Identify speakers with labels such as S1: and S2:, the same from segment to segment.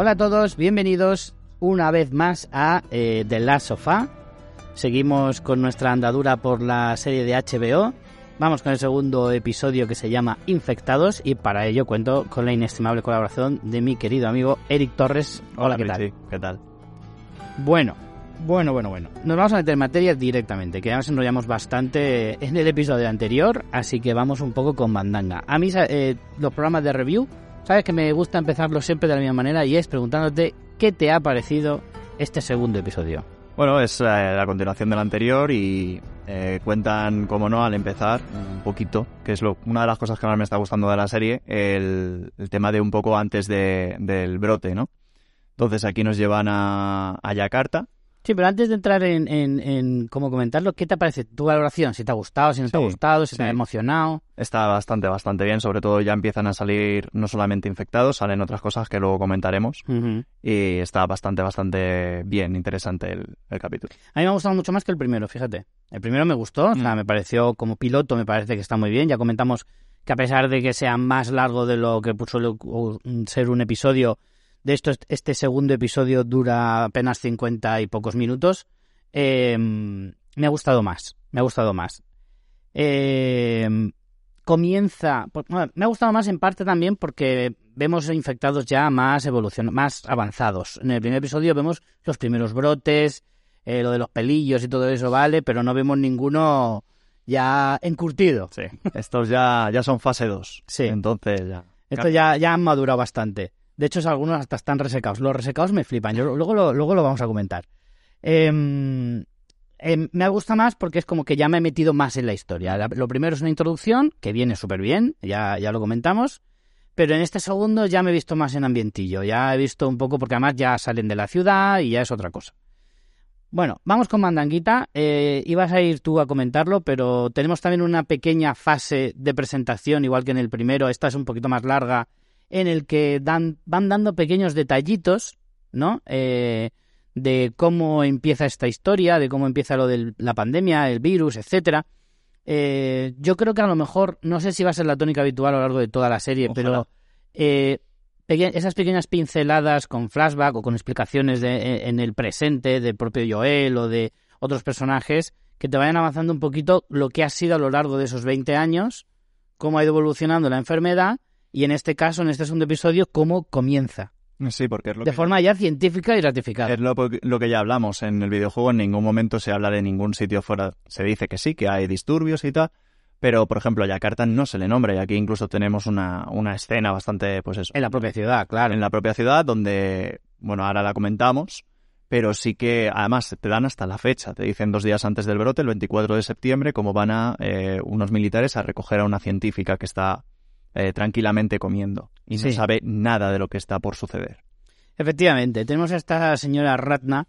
S1: Hola a todos, bienvenidos una vez más a eh, The Last Sofá. Seguimos con nuestra andadura por la serie de HBO. Vamos con el segundo episodio que se llama Infectados y para ello cuento con la inestimable colaboración de mi querido amigo Eric Torres. Hola, ¿qué tal?
S2: ¿Qué tal?
S1: Bueno, bueno, bueno, bueno. Nos vamos a meter en materia directamente, que ya nos enrollamos bastante en el episodio anterior, así que vamos un poco con bandanga. A mí eh, los programas de review, sabes que me gusta empezarlo siempre de la misma manera y es preguntándote qué te ha parecido este segundo episodio.
S2: Bueno, es eh, la continuación del anterior y eh, cuentan, como no, al empezar un poquito, que es lo, una de las cosas que más me está gustando de la serie, el, el tema de un poco antes de, del brote, ¿no? Entonces aquí nos llevan a, a Yakarta,
S1: Sí, pero antes de entrar en, en, en cómo comentarlo, ¿qué te parece tu valoración? Si te ha gustado, si no te ha
S2: Sí,
S1: gustado, si te ha
S2: sí.
S1: emocionado.
S2: Está bastante, bastante bien. Sobre todo ya empiezan a salir no solamente infectados, salen otras cosas que luego comentaremos. Y está bastante, bastante bien, interesante el, el capítulo.
S1: A mí me ha gustado mucho más que el primero, fíjate. El primero me gustó, o sea,
S2: Mm.
S1: me pareció como piloto, me parece que está muy bien. Ya comentamos que a pesar de que sea más largo de lo que suele u- ser un episodio, de esto este segundo episodio dura apenas 50 y pocos minutos, eh, me ha gustado más, me ha gustado más. Eh, comienza, pues, me ha gustado más en parte también porque vemos infectados ya más evolucion más avanzados. En el primer episodio vemos los primeros brotes, eh, lo de los pelillos y todo eso, vale, pero no vemos ninguno ya encurtido.
S2: Sí. Estos ya, ya son fase 2.
S1: Sí.
S2: Entonces ya.
S1: Esto ya, ya han madurado bastante. De hecho, algunos hasta están resecados. Los resecados me flipan. Luego, lo, luego lo vamos a comentar. Em, em, me gusta más porque es como que ya me he metido más en la historia. Lo primero es una introducción, que viene súper bien, ya, ya lo comentamos. Pero en este segundo ya me he visto más en ambientillo. Ya he visto un poco, porque además ya salen de la ciudad y ya es otra cosa. Bueno, vamos con Mandanguita. Eh, ibas a ir tú a comentarlo, pero tenemos también una pequeña fase de presentación, igual que en el primero. Esta es un poquito más larga, en el que dan, van dando pequeños detallitos, ¿no? Eh, de cómo empieza esta historia, de cómo empieza lo de la pandemia, el virus, etcétera. Eh, yo creo que a lo mejor, no sé si va a ser la tónica habitual a lo largo de toda la serie,
S2: Ojalá.
S1: pero eh, peque- esas pequeñas pinceladas con flashback o con explicaciones de, en- en el presente del propio Joel o de otros personajes que te vayan avanzando un poquito lo que ha sido a lo largo de esos 20 años, cómo ha ido evolucionando la enfermedad y en este caso, en este segundo episodio, cómo comienza.
S2: Sí, porque es lo
S1: De
S2: que,
S1: forma ya científica y ratificada.
S2: es lo, lo que ya hablamos. En el videojuego en ningún momento se habla de ningún sitio fuera. Se dice que sí, que hay disturbios y tal. Pero, por ejemplo, a Yakarta no se le nombra. Y aquí incluso tenemos una, una escena bastante, pues eso,
S1: En la propia ciudad, claro.
S2: en la propia ciudad donde, bueno, ahora la comentamos, pero sí que además te dan hasta la fecha, te dicen dos días antes del brote, el 24 de septiembre, cómo van a eh, unos militares a recoger a una científica que está eh, tranquilamente comiendo y
S1: Sí.
S2: no sabe nada de lo que está por suceder.
S1: Efectivamente, tenemos a esta señora Ratna,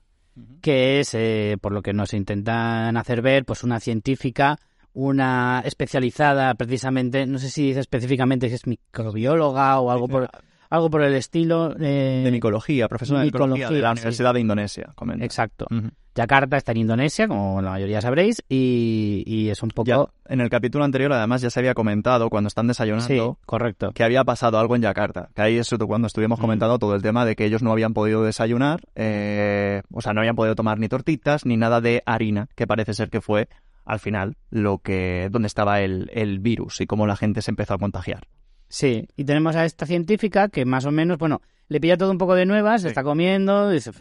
S1: que es, eh, por lo que nos intentan hacer ver, pues una científica, una especializada precisamente, no sé si dice específicamente si es microbióloga o algo por, algo por el estilo. eh,
S2: De micología, profesora de micología de la
S1: sí.
S2: Universidad de Indonesia, comenta.
S1: Exacto. Yakarta está en Indonesia, como la mayoría sabréis, y, y es un poco...
S2: Ya, en el capítulo anterior, además, ya se había comentado cuando están
S1: sí,
S2: desayunando
S1: correcto.
S2: que había pasado algo en Yakarta. Que ahí es cuando estuvimos comentando todo el tema de que ellos no habían podido desayunar, eh, o sea, no habían podido tomar ni tortitas ni nada de harina, que parece ser que fue al final lo que donde estaba el, el virus y cómo la gente se empezó a contagiar.
S1: Sí, y tenemos a esta científica que más o menos, bueno, le pilla todo un poco de nuevas, está comiendo, dice,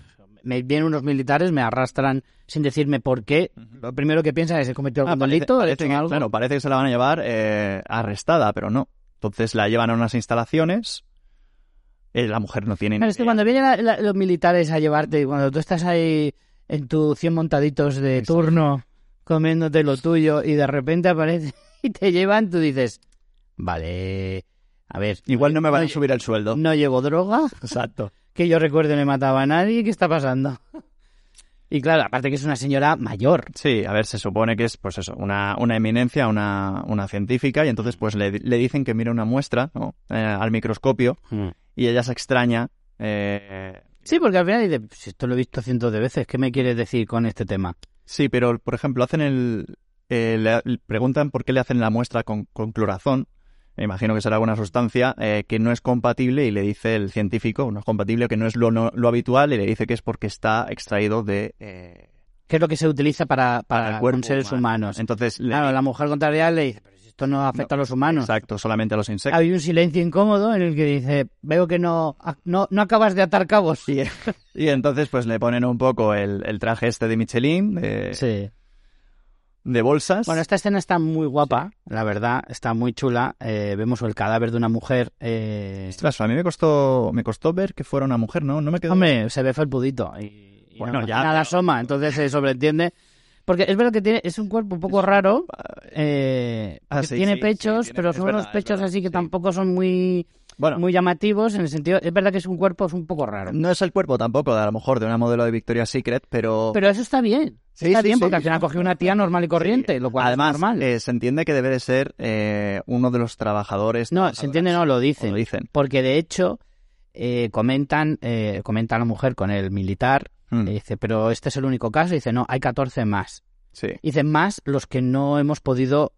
S1: me vienen unos militares, me arrastran sin decirme por qué. Lo primero que piensa es, he cometido
S2: Ah,
S1: algún
S2: parece,
S1: delito, he
S2: parece
S1: hecho
S2: que,
S1: algo.
S2: claro, parece que se la van a llevar eh, arrestada, pero no. Entonces la llevan a unas instalaciones eh, la mujer no tiene...
S1: Claro, es que cuando vienen la- la- los militares a llevarte, cuando tú estás ahí en tu 100 montaditos de turno, comiéndote lo tuyo, y de repente aparece y te llevan, tú dices, vale, a ver,
S2: Igual no me van a subir el sueldo.
S1: No llevo droga,
S2: Exacto.
S1: que yo recuerde no he matado a nadie, ¿qué está pasando? Y claro, aparte que es una señora mayor.
S2: Sí, a ver, se supone que es, pues eso, una, una eminencia, una, una científica, y entonces pues le, le dicen que mire una muestra ¿no? Eh, al microscopio y ella se extraña. eh,
S1: Sí, porque al final dice, "Si esto lo he visto cientos de veces, ¿qué me quieres decir con este tema?
S2: sí, pero por ejemplo, hacen el, eh, le preguntan por qué le hacen la muestra con, con clorazón. Me imagino que será alguna sustancia eh, que no es compatible y le dice el científico, no es compatible, que no es lo, no- lo habitual y le dice que es porque está extraído de... eh,
S1: ¿Qué es lo que se utiliza para, para, con seres
S2: humano.
S1: humanos?
S2: Entonces, le-
S1: Claro, la mujer contraria le dice, pero esto no afecta a los humanos.
S2: exacto, solamente a los insectos.
S1: Hay un silencio incómodo en el que dice, veo que no, no, no acabas de atar cabos. Sí.
S2: Y entonces pues le ponen un poco el, el traje este de Michelin, de,
S1: sí.
S2: De bolsas.
S1: Bueno, esta escena está muy guapa, la verdad, está muy chula. Eh, vemos el cadáver de una mujer. Eh...
S2: Ostras, a mí me costó, me costó ver que fuera una mujer, ¿no? No me quedó...
S1: Hombre, se ve felpudito. Y, y
S2: Bueno,
S1: no-
S2: ya,
S1: Nada
S2: pero-
S1: asoma, entonces se sobreentiende. Porque es verdad que tiene, es un cuerpo un poco raro. eh,
S2: Ah,
S1: que
S2: sí,
S1: tiene
S2: sí,
S1: pechos,
S2: tiene-
S1: pero son
S2: verdad,
S1: unos pechos
S2: verdad,
S1: así que tampoco son muy,
S2: Bueno,
S1: muy llamativos. En el sentido, es verdad que es un cuerpo es un poco raro.
S2: no es el cuerpo tampoco, de, a lo mejor, de una modelo de Victoria's Secret, pero...
S1: Pero eso está bien.
S2: Sí,
S1: está
S2: sí,
S1: bien
S2: sí.
S1: porque al final cogió una tía normal y corriente, lo cual
S2: Además,
S1: es normal.
S2: eh, se entiende que debe de ser eh, uno de los trabajadores...
S1: no, se entiende, no, lo dicen.
S2: Lo dicen.
S1: Porque de hecho, eh, comentan, eh, comenta la mujer con el militar,
S2: Mm,
S1: y dice, pero este es el único caso, y dice, no, hay 14 más.
S2: sí.
S1: Dicen más los que no hemos podido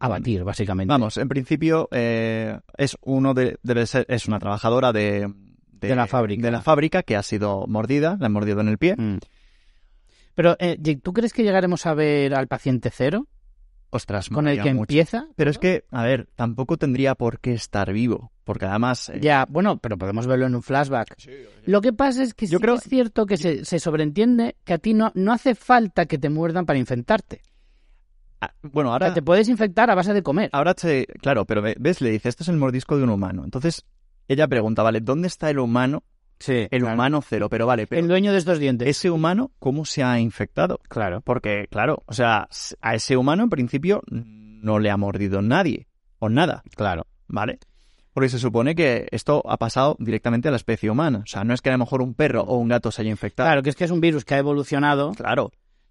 S1: abatir, básicamente.
S2: Vamos, en principio eh, es uno de... Debe ser... Es una trabajadora de...
S1: De la fábrica.
S2: De la fábrica que ha sido mordida, la han mordido en el pie.
S1: Mm. Pero, eh, ¿tú crees que llegaremos a ver al paciente cero?
S2: Ostras,
S1: Con el que
S2: mucho.
S1: empieza.
S2: Pero es que, a ver, tampoco tendría por qué estar vivo, porque además... eh,
S1: Ya, bueno, pero podemos verlo en un flashback. Lo que pasa es que
S2: Yo
S1: sí
S2: creo-
S1: que es cierto que se, se sobreentiende que a ti no, no hace falta que te muerdan para infectarte.
S2: Ah, bueno,
S1: O
S2: ahora...
S1: sea, te puedes infectar a base de comer.
S2: Ahora se... Claro, pero ve- ves, le dice, esto es el mordisco de un humano. Entonces, ella pregunta, vale, ¿dónde está el humano?
S1: Sí.
S2: El humano cero, pero vale, pero
S1: El dueño de estos dientes.
S2: ese humano, ¿cómo se ha infectado?
S1: Claro.
S2: Porque, claro, o sea, a ese humano en principio no le ha mordido nadie, o nada,
S1: Claro.
S2: ¿vale? Porque se supone que esto ha pasado directamente a la especie humana. O sea, no es que a lo mejor un perro o un gato se haya infectado.
S1: Claro, que es que es un virus que ha evolucionado.
S2: Claro.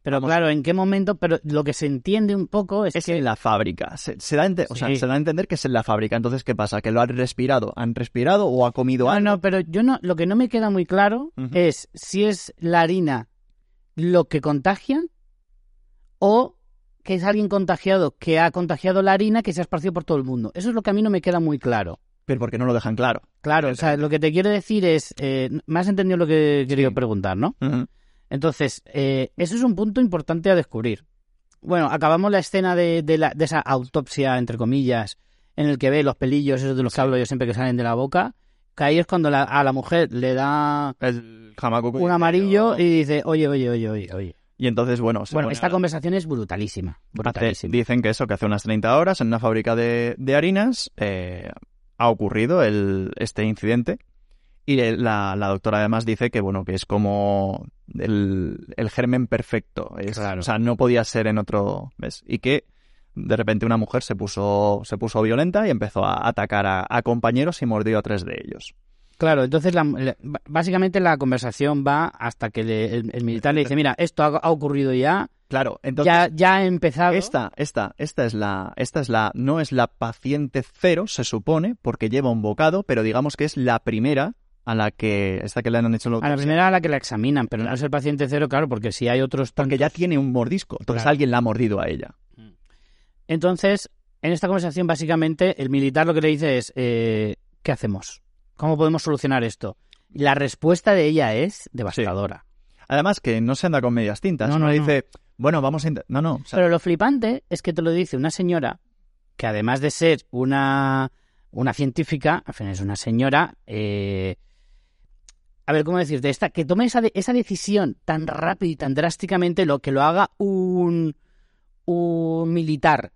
S1: Pero claro, ¿en qué momento? Pero lo que se entiende un poco es,
S2: Es
S1: que
S2: en la fábrica. Se, se da a ente- o sea,
S1: Sí.
S2: se da a entender que es en la fábrica. Entonces, ¿qué pasa? ¿Que lo han respirado? ¿Han respirado o ha comido
S1: No,
S2: algo?
S1: no, pero yo no, lo que no me queda muy claro es si es la harina lo que contagian o que es alguien contagiado que ha contagiado la harina que se ha esparcido por todo el mundo. Eso es lo que a mí no me queda muy claro.
S2: Pero porque no lo dejan claro.
S1: Claro, o sea, lo que te quiero decir es, eh, me has entendido lo que he querido
S2: Sí.
S1: preguntar, ¿no?
S2: Ujú.
S1: Entonces, eh, eso es un punto importante a descubrir. Bueno, acabamos la escena de, de, la- de esa autopsia, entre comillas, en el que ve los pelillos, esos de los que hablo yo siempre que salen de la boca, que ahí es cuando la- a la mujer le da
S2: El
S1: un amarillo y dice, oye, oye, oye, oye, oye.
S2: Y entonces, bueno, se
S1: Bueno, esta
S2: a-
S1: conversación es brutalísima,
S2: hace-
S1: brutalísima.
S2: dicen que eso, que hace unas 30 horas en una fábrica de, de harinas eh, ha ocurrido el, este incidente. Y la, la doctora además dice que, bueno, que es como el, el germen perfecto. Es-
S1: Claro.
S2: O sea, no podía ser en otro... ¿Ves? Y que de repente una mujer se puso, se puso violenta y empezó a atacar a, a compañeros y mordió a tres de ellos.
S1: Claro, entonces la- la- básicamente la conversación va hasta que le- el, el militar le dice, mira, esto ha, ha ocurrido ya,
S2: Claro, entonces...
S1: ya, ya ha empezado.
S2: Esta, esta, esta es la, esta es la, no es la paciente cero, se supone, porque lleva un bocado, pero digamos que es la primera a la que, esta que le han hecho la
S1: A la
S2: autopsia,
S1: primera a la que la examinan, pero no es el paciente cero, claro, porque si hay otros
S2: porque ya tiene un mordisco, entonces
S1: Claro.
S2: alguien la ha mordido a ella.
S1: Entonces, en esta conversación, básicamente, el militar lo que le dice es, eh, ¿qué hacemos? ¿Cómo podemos solucionar esto? Y la respuesta de ella es devastadora.
S2: Además que no se anda con medias tintas,
S1: No,
S2: no,
S1: no,
S2: dice, bueno, vamos a, no, no, o sea,
S1: Pero lo flipante es que te lo dice una señora que además de ser una, una científica, al final es una señora, eh, a ver, ¿cómo decirte? Esta, que tome esa, de- esa decisión tan rápida y tan drásticamente, lo que lo haga un, un militar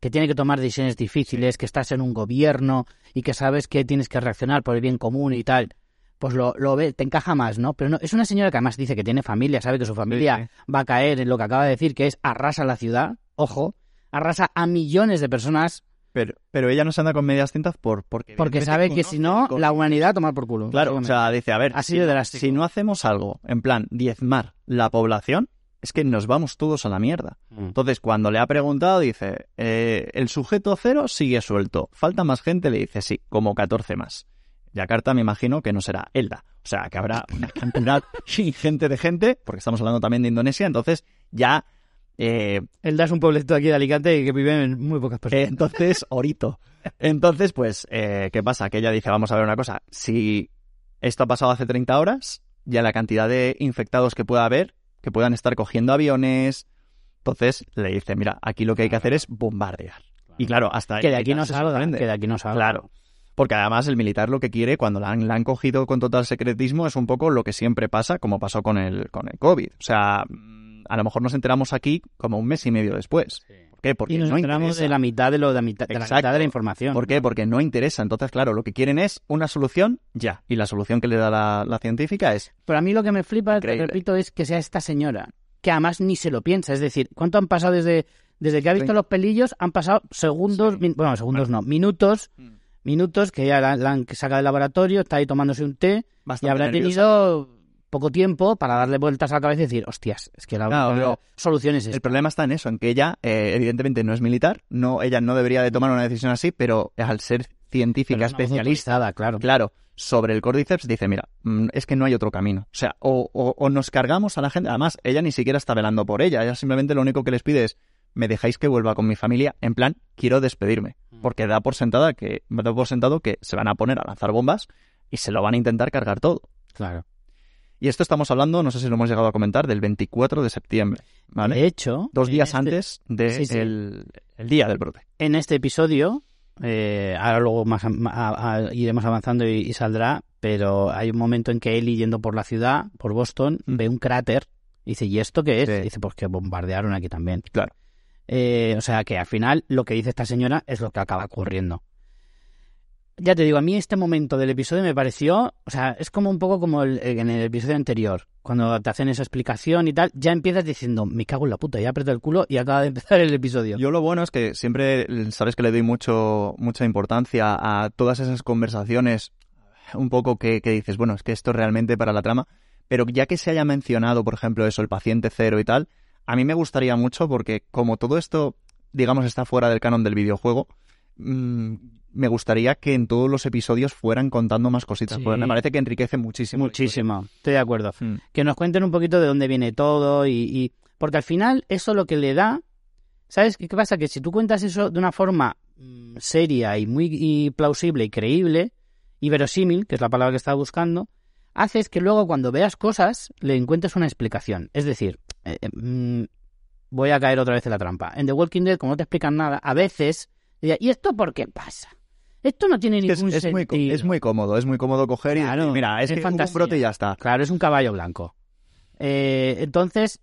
S1: que tiene que tomar decisiones difíciles, que estás en un gobierno y que sabes que tienes que reaccionar por el bien común y tal, pues lo, lo ve, te encaja más, ¿no? Pero no, es una señora que además dice que tiene familia, sabe que su familia va a caer en lo que acaba de decir, que es arrasa la ciudad, ojo, arrasa a millones de personas.
S2: Pero, pero ella no se anda con medias tintas por, porque,
S1: porque sabe que si no, la humanidad toma por culo.
S2: Claro, o sea, dice, a ver,
S1: Así de
S2: si no hacemos algo, en plan, diezmar la población, es que nos vamos todos a la mierda. Mm. Entonces, cuando le ha preguntado, dice, eh, el sujeto cero sigue suelto. ¿Falta más gente? Le dice, sí, como 14 más. Yakarta me imagino que no será Elda. O sea, que habrá una cantidad ingente de gente, porque estamos hablando también de Indonesia, entonces ya...
S1: Eh, Elda es un pueblecito aquí de Alicante que viven muy pocas personas.
S2: entonces, Orito. Entonces, pues, eh, ¿qué pasa? Que ella dice, vamos a ver una cosa, si esto ha pasado hace 30 horas, ya la cantidad de infectados que pueda haber que puedan estar cogiendo aviones. Entonces le dice, mira, aquí lo que hay que hacer es bombardear. Y claro, hasta
S1: que de aquí no salga, que de aquí no salga.
S2: Claro. Porque además el militar lo que quiere cuando la han, han, cogido con total secretismo es un poco lo que siempre pasa, como pasó con el, con el COVID. O sea, a lo mejor nos enteramos aquí como un mes y medio después. ¿Por qué? Porque
S1: y nos
S2: no
S1: enteramos de la mitad de lo de, la mitad, de la información.
S2: ¿Por qué? Porque no interesa. Entonces, claro, lo que quieren es una solución ya. Y la solución que le da la, científica es.
S1: Pero a mí lo que me flipa, te repito, es que sea esta señora, que además ni se lo piensa. Es decir, ¿cuánto han pasado desde, desde que ha visto los pelillos? Han pasado segundos, bueno, segundos no, minutos. Mm. Minutos que ya la, han sacado del laboratorio, está ahí tomándose un té y habrá tenido poco tiempo para darle vueltas a la cabeza y decir, hostias, es que la, solución es esta.
S2: El problema está en eso, en que ella, eh, evidentemente, no es militar, no, ella no debería de tomar una decisión así, pero al ser científica, especialista,
S1: claro.
S2: claro, sobre el Cordyceps, dice, mira, mm, es que no hay otro camino. O sea, o, o, nos cargamos a la gente, además, ella ni siquiera está velando por ella, ella simplemente lo único que les pide es, me dejáis que vuelva con mi familia, en plan, quiero despedirme, mm. porque da por sentada que, da por sentado que se van a poner a lanzar bombas y se lo van a intentar cargar todo.
S1: Claro.
S2: Y esto estamos hablando, no sé si lo hemos llegado a comentar, del 24 de septiembre. ¿vale?
S1: De hecho,
S2: dos días este antes del de día del brote.
S1: En este episodio, eh, ahora luego más iremos avanzando y, saldrá, pero hay un momento en que Ellie yendo por la ciudad, por Boston, mm. ve un cráter y dice, ¿y esto qué es? dice, pues que bombardearon aquí también.
S2: Claro.
S1: Eh, o sea que al final lo que dice esta señora es lo que acaba ocurriendo ya te digo, a mí este momento del episodio me pareció, o sea, es como un poco como el, en el episodio anterior, cuando te hacen esa explicación y tal, ya empiezas diciendo, me cago en la puta, ya aprieto el culo y acaba de empezar el episodio.
S2: Yo lo bueno es que siempre, sabes que le doy mucho, mucha importancia a todas esas conversaciones, un poco que, que dices, bueno, es que esto es realmente para la trama, pero ya que se haya mencionado, por ejemplo, eso, el paciente cero y tal, a mí me gustaría mucho porque como todo esto, digamos, está fuera del canon del videojuego, mmm, me gustaría que en todos los episodios fueran contando más cositas, porque me parece que enriquece muchísimo.
S1: Muchísimo, estoy de acuerdo. Hmm. Que nos cuenten un poquito de dónde viene todo y, Porque al final eso lo que le da... ¿Sabes qué pasa? Que si tú cuentas eso de una forma mm, seria y muy plausible y creíble y verosímil, que es la palabra que estaba buscando, haces que luego cuando veas cosas le encuentres una explicación. Es decir, eh, eh, mm, voy a caer otra vez en la trampa. En The Walking Dead, como no te explican nada, a veces... ¿Y esto por qué pasa? Esto no tiene ningún
S2: es,
S1: sentido.
S2: Muy, es muy cómodo, es muy cómodo coger y mira, es, que un brote y ya está.
S1: Claro, es un caballo blanco. Eh, entonces,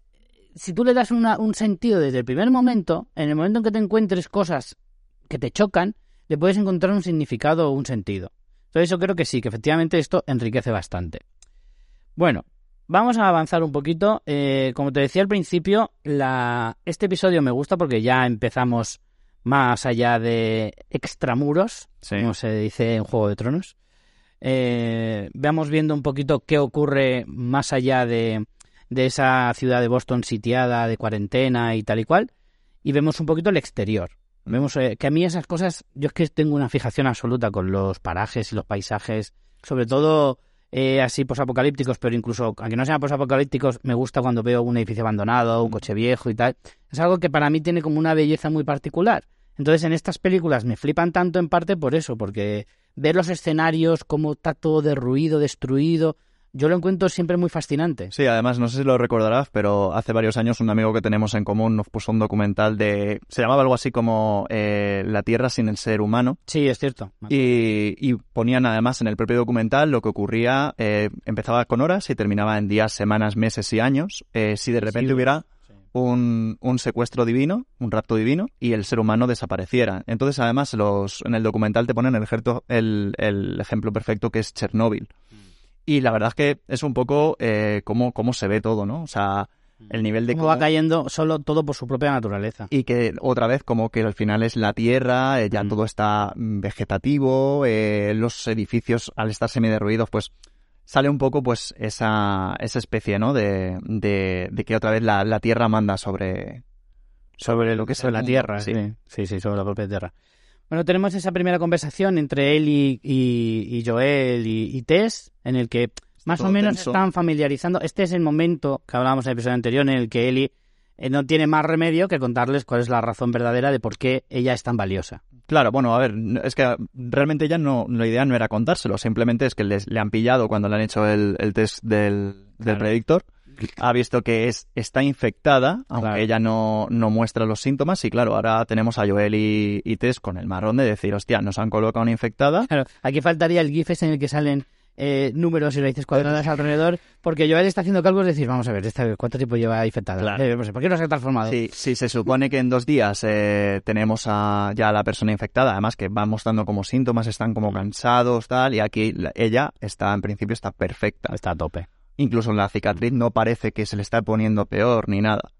S1: si tú le das un sentido desde el primer momento, en el momento en que te encuentres cosas que te chocan, le puedes encontrar un significado o un sentido. Entonces yo creo que sí, que efectivamente esto enriquece bastante. Bueno, vamos a avanzar un poquito. Eh, como te decía al principio, la... este episodio me gusta porque ya empezamos más allá de extramuros, como se dice en Juego de Tronos. Eh, veamos viendo un poquito qué ocurre más allá de, de esa ciudad de Boston sitiada, de cuarentena y tal y cual, y vemos un poquito el exterior. Vemos eh, que a mí esas cosas, yo es que tengo una fijación absoluta con los parajes y los paisajes, sobre todo eh, así posapocalípticos, pero incluso aunque no sean posapocalípticos, me gusta cuando veo un edificio abandonado, un coche viejo y tal. Es algo que para mí tiene como una belleza muy particular. Entonces en estas películas me flipan tanto en parte por eso, porque ver los escenarios, cómo está todo derruido, destruido, yo lo encuentro siempre muy fascinante.
S2: Sí, además, no sé si lo recordarás, pero hace varios años un amigo que tenemos en común nos puso un documental de... Se llamaba algo así como eh, La Tierra sin el ser humano.
S1: Sí, es cierto.
S2: Y, ponían además en el propio documental lo que ocurría, eh, empezaba con horas y terminaba en días, semanas, meses y años. Eh, si de repente hubiera un, un secuestro divino, un rapto divino, y el ser humano desapareciera. Entonces, además, los, en el documental te ponen el, ejemplo- el, el ejemplo perfecto que es Chernóbil. Y la verdad es que es un poco eh, cómo, cómo se ve todo, ¿no? O sea, el nivel de
S1: Cómo va cayendo solo todo por su propia naturaleza.
S2: y que otra vez como que al final es la tierra, eh, ya
S1: Mm.
S2: todo está mm, vegetativo, eh, los edificios al estar semiderruidos pues sale un poco pues esa, esa especie, ¿no? De, de, de que otra vez la, la tierra manda sobre...
S1: Sobre lo que es
S2: el
S1: la Tierra,
S2: sí.
S1: sí. sí, sí, sobre la propia Tierra. Bueno, tenemos esa primera conversación entre él y, y- y Joel y, y Tess, en el que más
S2: todo
S1: o menos
S2: tenso.
S1: están familiarizando. Este es el momento que hablábamos en el episodio anterior en el que Ellie no tiene más remedio que contarles cuál es la razón verdadera de por qué ella es tan valiosa.
S2: Claro, bueno, a ver, es que realmente ya no, la idea no era contárselo, simplemente es que les, le han pillado cuando le han hecho el, el test del, del
S1: Claro.
S2: predictor, ha visto que es, está infectada, aunque
S1: Claro.
S2: ella no, no muestra los síntomas, y claro, ahora tenemos a Joel y, y Tess con el marrón de decir, hostia, nos han colocado una infectada,
S1: Claro, aquí faltaría el GIF en el que salen eh, números y raíces cuadradas alrededor, porque Joel está haciendo cálculos y decir, vamos a ver, ¿cuánto tiempo lleva infectada?
S2: Claro.
S1: Eh, pues, ¿Por qué no se ha transformado?
S2: Sí, sí, se supone que en dos días eh, tenemos a, ya a la persona infectada, además que va mostrando como síntomas, están como cansados, tal, y aquí la- ella está, en principio, está perfecta.
S1: Está a tope.
S2: Incluso la cicatriz no parece que se le está poniendo peor ni nada.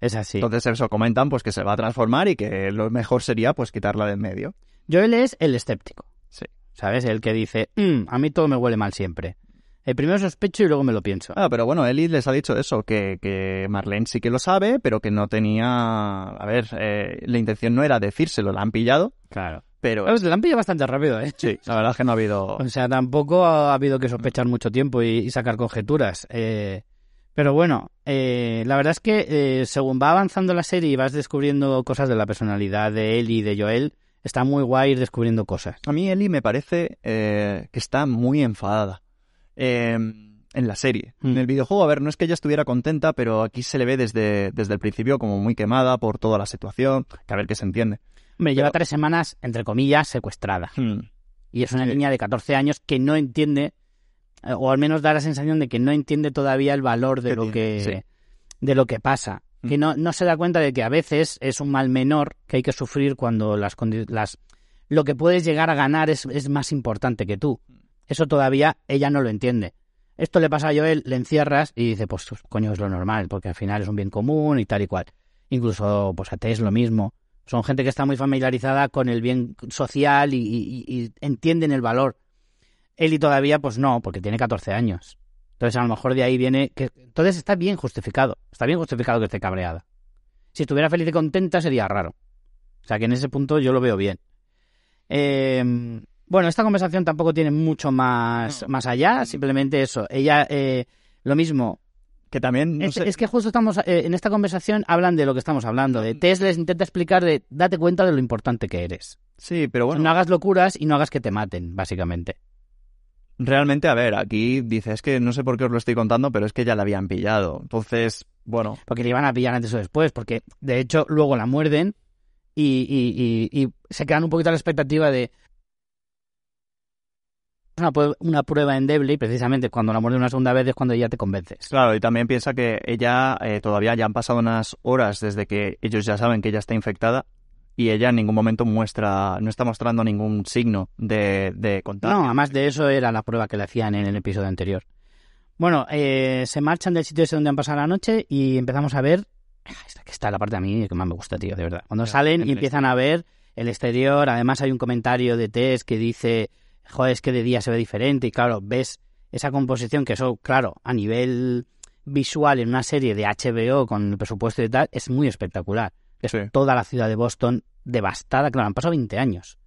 S1: Es así.
S2: Entonces eso comentan pues que se va a transformar y que lo mejor sería pues quitarla de en medio.
S1: Joel es el escéptico.
S2: Sí.
S1: ¿Sabes? El que dice, "Mm, a mí todo me huele mal siempre. El primero sospecho y luego me lo pienso.
S2: Ah, pero bueno, Eli les ha dicho eso, que, que Marlene sí que lo sabe, pero que no tenía... A ver, eh, la intención no era decírselo, la han pillado,
S1: Claro.
S2: pero...
S1: Pues la han pillado bastante rápido, ¿eh?
S2: Sí, la verdad es que no ha habido...
S1: O sea, tampoco ha habido que sospechar mucho tiempo y, y sacar conjeturas. Eh, pero bueno, eh, la verdad es que eh, según va avanzando la serie y vas descubriendo cosas de la personalidad de Ellie y de Joel, está muy guay ir descubriendo cosas.
S2: A mí Eli me parece eh, que está muy enfadada eh, en la serie.
S1: Mm.
S2: En el videojuego, a ver, no es que ella estuviera contenta, pero aquí se le ve desde, desde el principio como muy quemada por toda la situación, que a ver qué se entiende.
S1: Hombre, lleva tres semanas, entre comillas, secuestrada.
S2: Hmm.
S1: Y es una
S2: Sí.
S1: niña de 14 años que no entiende, eh, o al menos da la sensación de que no entiende todavía el valor de lo
S2: tiene,
S1: que,
S2: sí.
S1: de lo que pasa. Que no, no se da cuenta de que a veces es un mal menor que hay que sufrir cuando las, las lo que puedes llegar a ganar es, es más importante que tú. Eso todavía ella no lo entiende. Esto le pasa a Joel, le encierras y dice, pues coño, es lo normal, porque al final es un bien común y tal y cual. Incluso, pues a T es lo mismo. Son gente que está muy familiarizada con el bien social y, y- y entienden el valor. Eli todavía, pues no, porque tiene 14 años. Entonces, a lo mejor de ahí viene que... Entonces está bien justificado. Está bien justificado que esté cabreada. Si estuviera feliz y contenta sería raro. O sea que en ese punto yo lo veo bien. Eh, bueno, esta conversación tampoco tiene mucho más,
S2: No.
S1: más allá. Simplemente eso. Ella, eh, lo mismo,
S2: Que también, no
S1: es,
S2: sé-
S1: es que justo estamos eh, en esta conversación hablan de lo que estamos hablando. De Tess les intenta explicar de date cuenta de lo importante que eres.
S2: Sí, pero bueno,
S1: No hagas locuras y no hagas que te maten, básicamente.
S2: Realmente, a ver, aquí dice, es que no sé por qué os lo estoy contando, pero es que ya la habían pillado. Entonces, bueno,
S1: Porque le iban a pillar antes o después. Porque de hecho luego la muerden y, y- y- y se quedan un poquito a la expectativa de una, una prueba endeble y precisamente cuando la muerden una segunda vez es cuando ya te convences.
S2: claro, y también piensa que ella eh, todavía ya han pasado unas horas desde que ellos ya saben que ella está infectada y ella en ningún momento muestra, no está mostrando ningún signo de, de contagio.
S1: No, además de eso era la prueba que le hacían en el episodio anterior. Bueno, eh, se marchan del sitio ese donde han pasado la noche y empezamos a ver. Ah, Esta que está la parte a mí que más me gusta, tío, de verdad. Cuando salen y empiezan a ver el exterior, además hay un comentario de Tess que dice, joder, es que de día se ve diferente y claro, ves esa composición que eso, claro, a nivel visual en una serie de HBO con el presupuesto y tal, es muy espectacular. Es
S2: Sí.
S1: toda la ciudad de Boston devastada, claro, han pasado 20 años.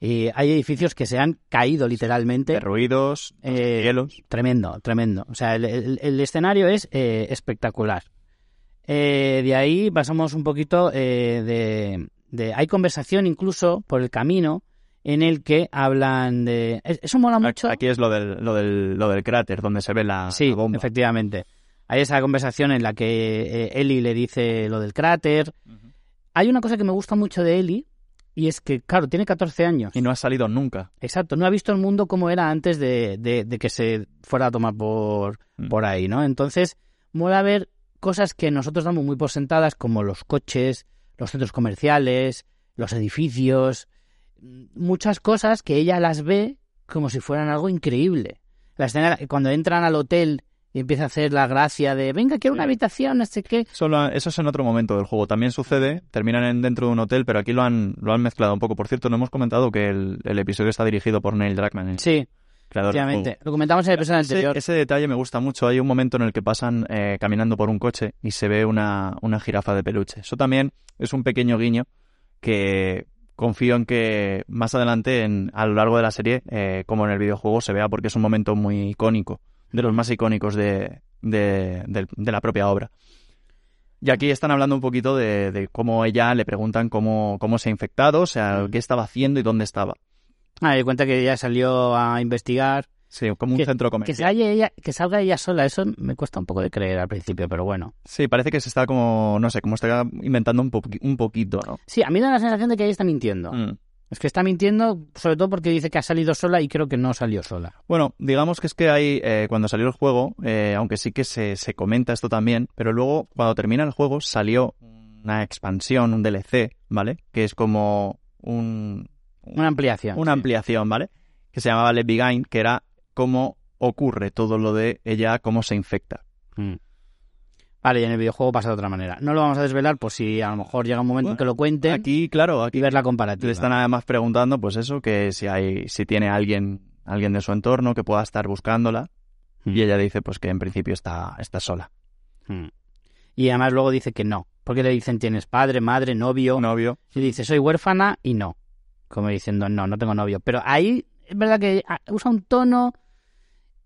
S1: Y hay edificios que se han caído literalmente.
S2: De ruidos,
S1: Eh,
S2: cielos.
S1: Tremendo, tremendo. O sea, el, el- el escenario es eh, espectacular. Eh, de ahí pasamos un poquito eh, de, de- Hay conversación incluso por el camino en el que hablan de... es- Eso mola mucho.
S2: Aquí es lo del, lo del, lo del cráter, donde se ve la,
S1: Sí,
S2: la bomba.
S1: efectivamente. Hay esa conversación en la que eh, Ellie le dice lo del cráter. Hay una cosa que me gusta mucho de Ellie y es que, claro, tiene 14 años.
S2: Y no ha salido nunca.
S1: Exacto, no ha visto el mundo como era antes de, de- de que se fuera a tomar por,
S2: Mm.
S1: por ahí, ¿no? Entonces, mola ver cosas que nosotros damos muy por sentadas, como los coches, los centros comerciales, los edificios, muchas cosas que ella las ve como si fueran algo increíble. La escena, cuando entran al hotel y empieza a hacer la gracia de, venga, quiero una habitación, no sé qué.
S2: Solo, eso es en otro momento del juego. También sucede, terminan en, dentro de un hotel, pero aquí lo han, lo han mezclado un poco. Por cierto, no hemos comentado que el, el episodio está dirigido por Neil Druckmann. el
S1: Sí,
S2: creador juego.
S1: Lo comentamos en el episodio
S2: Ese,
S1: anterior.
S2: ese detalle me gusta mucho. Hay un momento en el que pasan eh, caminando por un coche y se ve una, una jirafa de peluche. Eso también es un pequeño guiño que confío en que más adelante, en, a lo largo de la serie, eh, como en el videojuego, se vea porque es un momento muy icónico, de los más icónicos de, de, de la propia obra. Y aquí están hablando un poquito de, de cómo ella le preguntan cómo, cómo se ha infectado, o sea,
S1: Mm.
S2: qué estaba haciendo y dónde estaba.
S1: Ah, di cuenta que ella salió a investigar.
S2: Sí, como un
S1: Que-
S2: centro
S1: Que,
S2: comercial.
S1: salga ella, que salga ella sola, eso me cuesta un poco de creer al principio, pero bueno.
S2: Sí, parece que se está como, no sé, como está inventando un, poqui- un poquito, ¿no?
S1: Sí, a mí me da la sensación de que ella está mintiendo.
S2: Mm.
S1: Es que está mintiendo, sobre todo porque dice que ha salido sola y creo que no salió sola.
S2: Bueno, digamos que es que hay, eh, cuando salió el juego, eh, aunque sí que se, se comenta esto también, pero luego cuando termina el juego salió una expansión, un DLC, ¿vale? Que es como un,
S1: Una ampliación.
S2: una
S1: sí.
S2: ampliación, ¿vale? Que se llamaba Let Beguine, que era cómo ocurre todo lo de ella, cómo se infecta.
S1: Mm. Vale, y en el videojuego pasa de otra manera. No lo vamos a desvelar por si a lo mejor llega un momento en que lo cuente
S2: Aquí, claro, aquí
S1: y ver la comparativa.
S2: le están además preguntando, pues eso, que si hay, si tiene alguien, alguien de su entorno que pueda estar buscándola.
S1: Mm.
S2: Y ella dice, pues que en principio está, está sola.
S1: Mm. Y además luego dice que no. Porque le dicen tienes padre, madre, novio.
S2: Novio.
S1: Y dice soy huérfana y no. Como diciendo no, no tengo novio. Pero ahí es verdad que ah, usa un tono...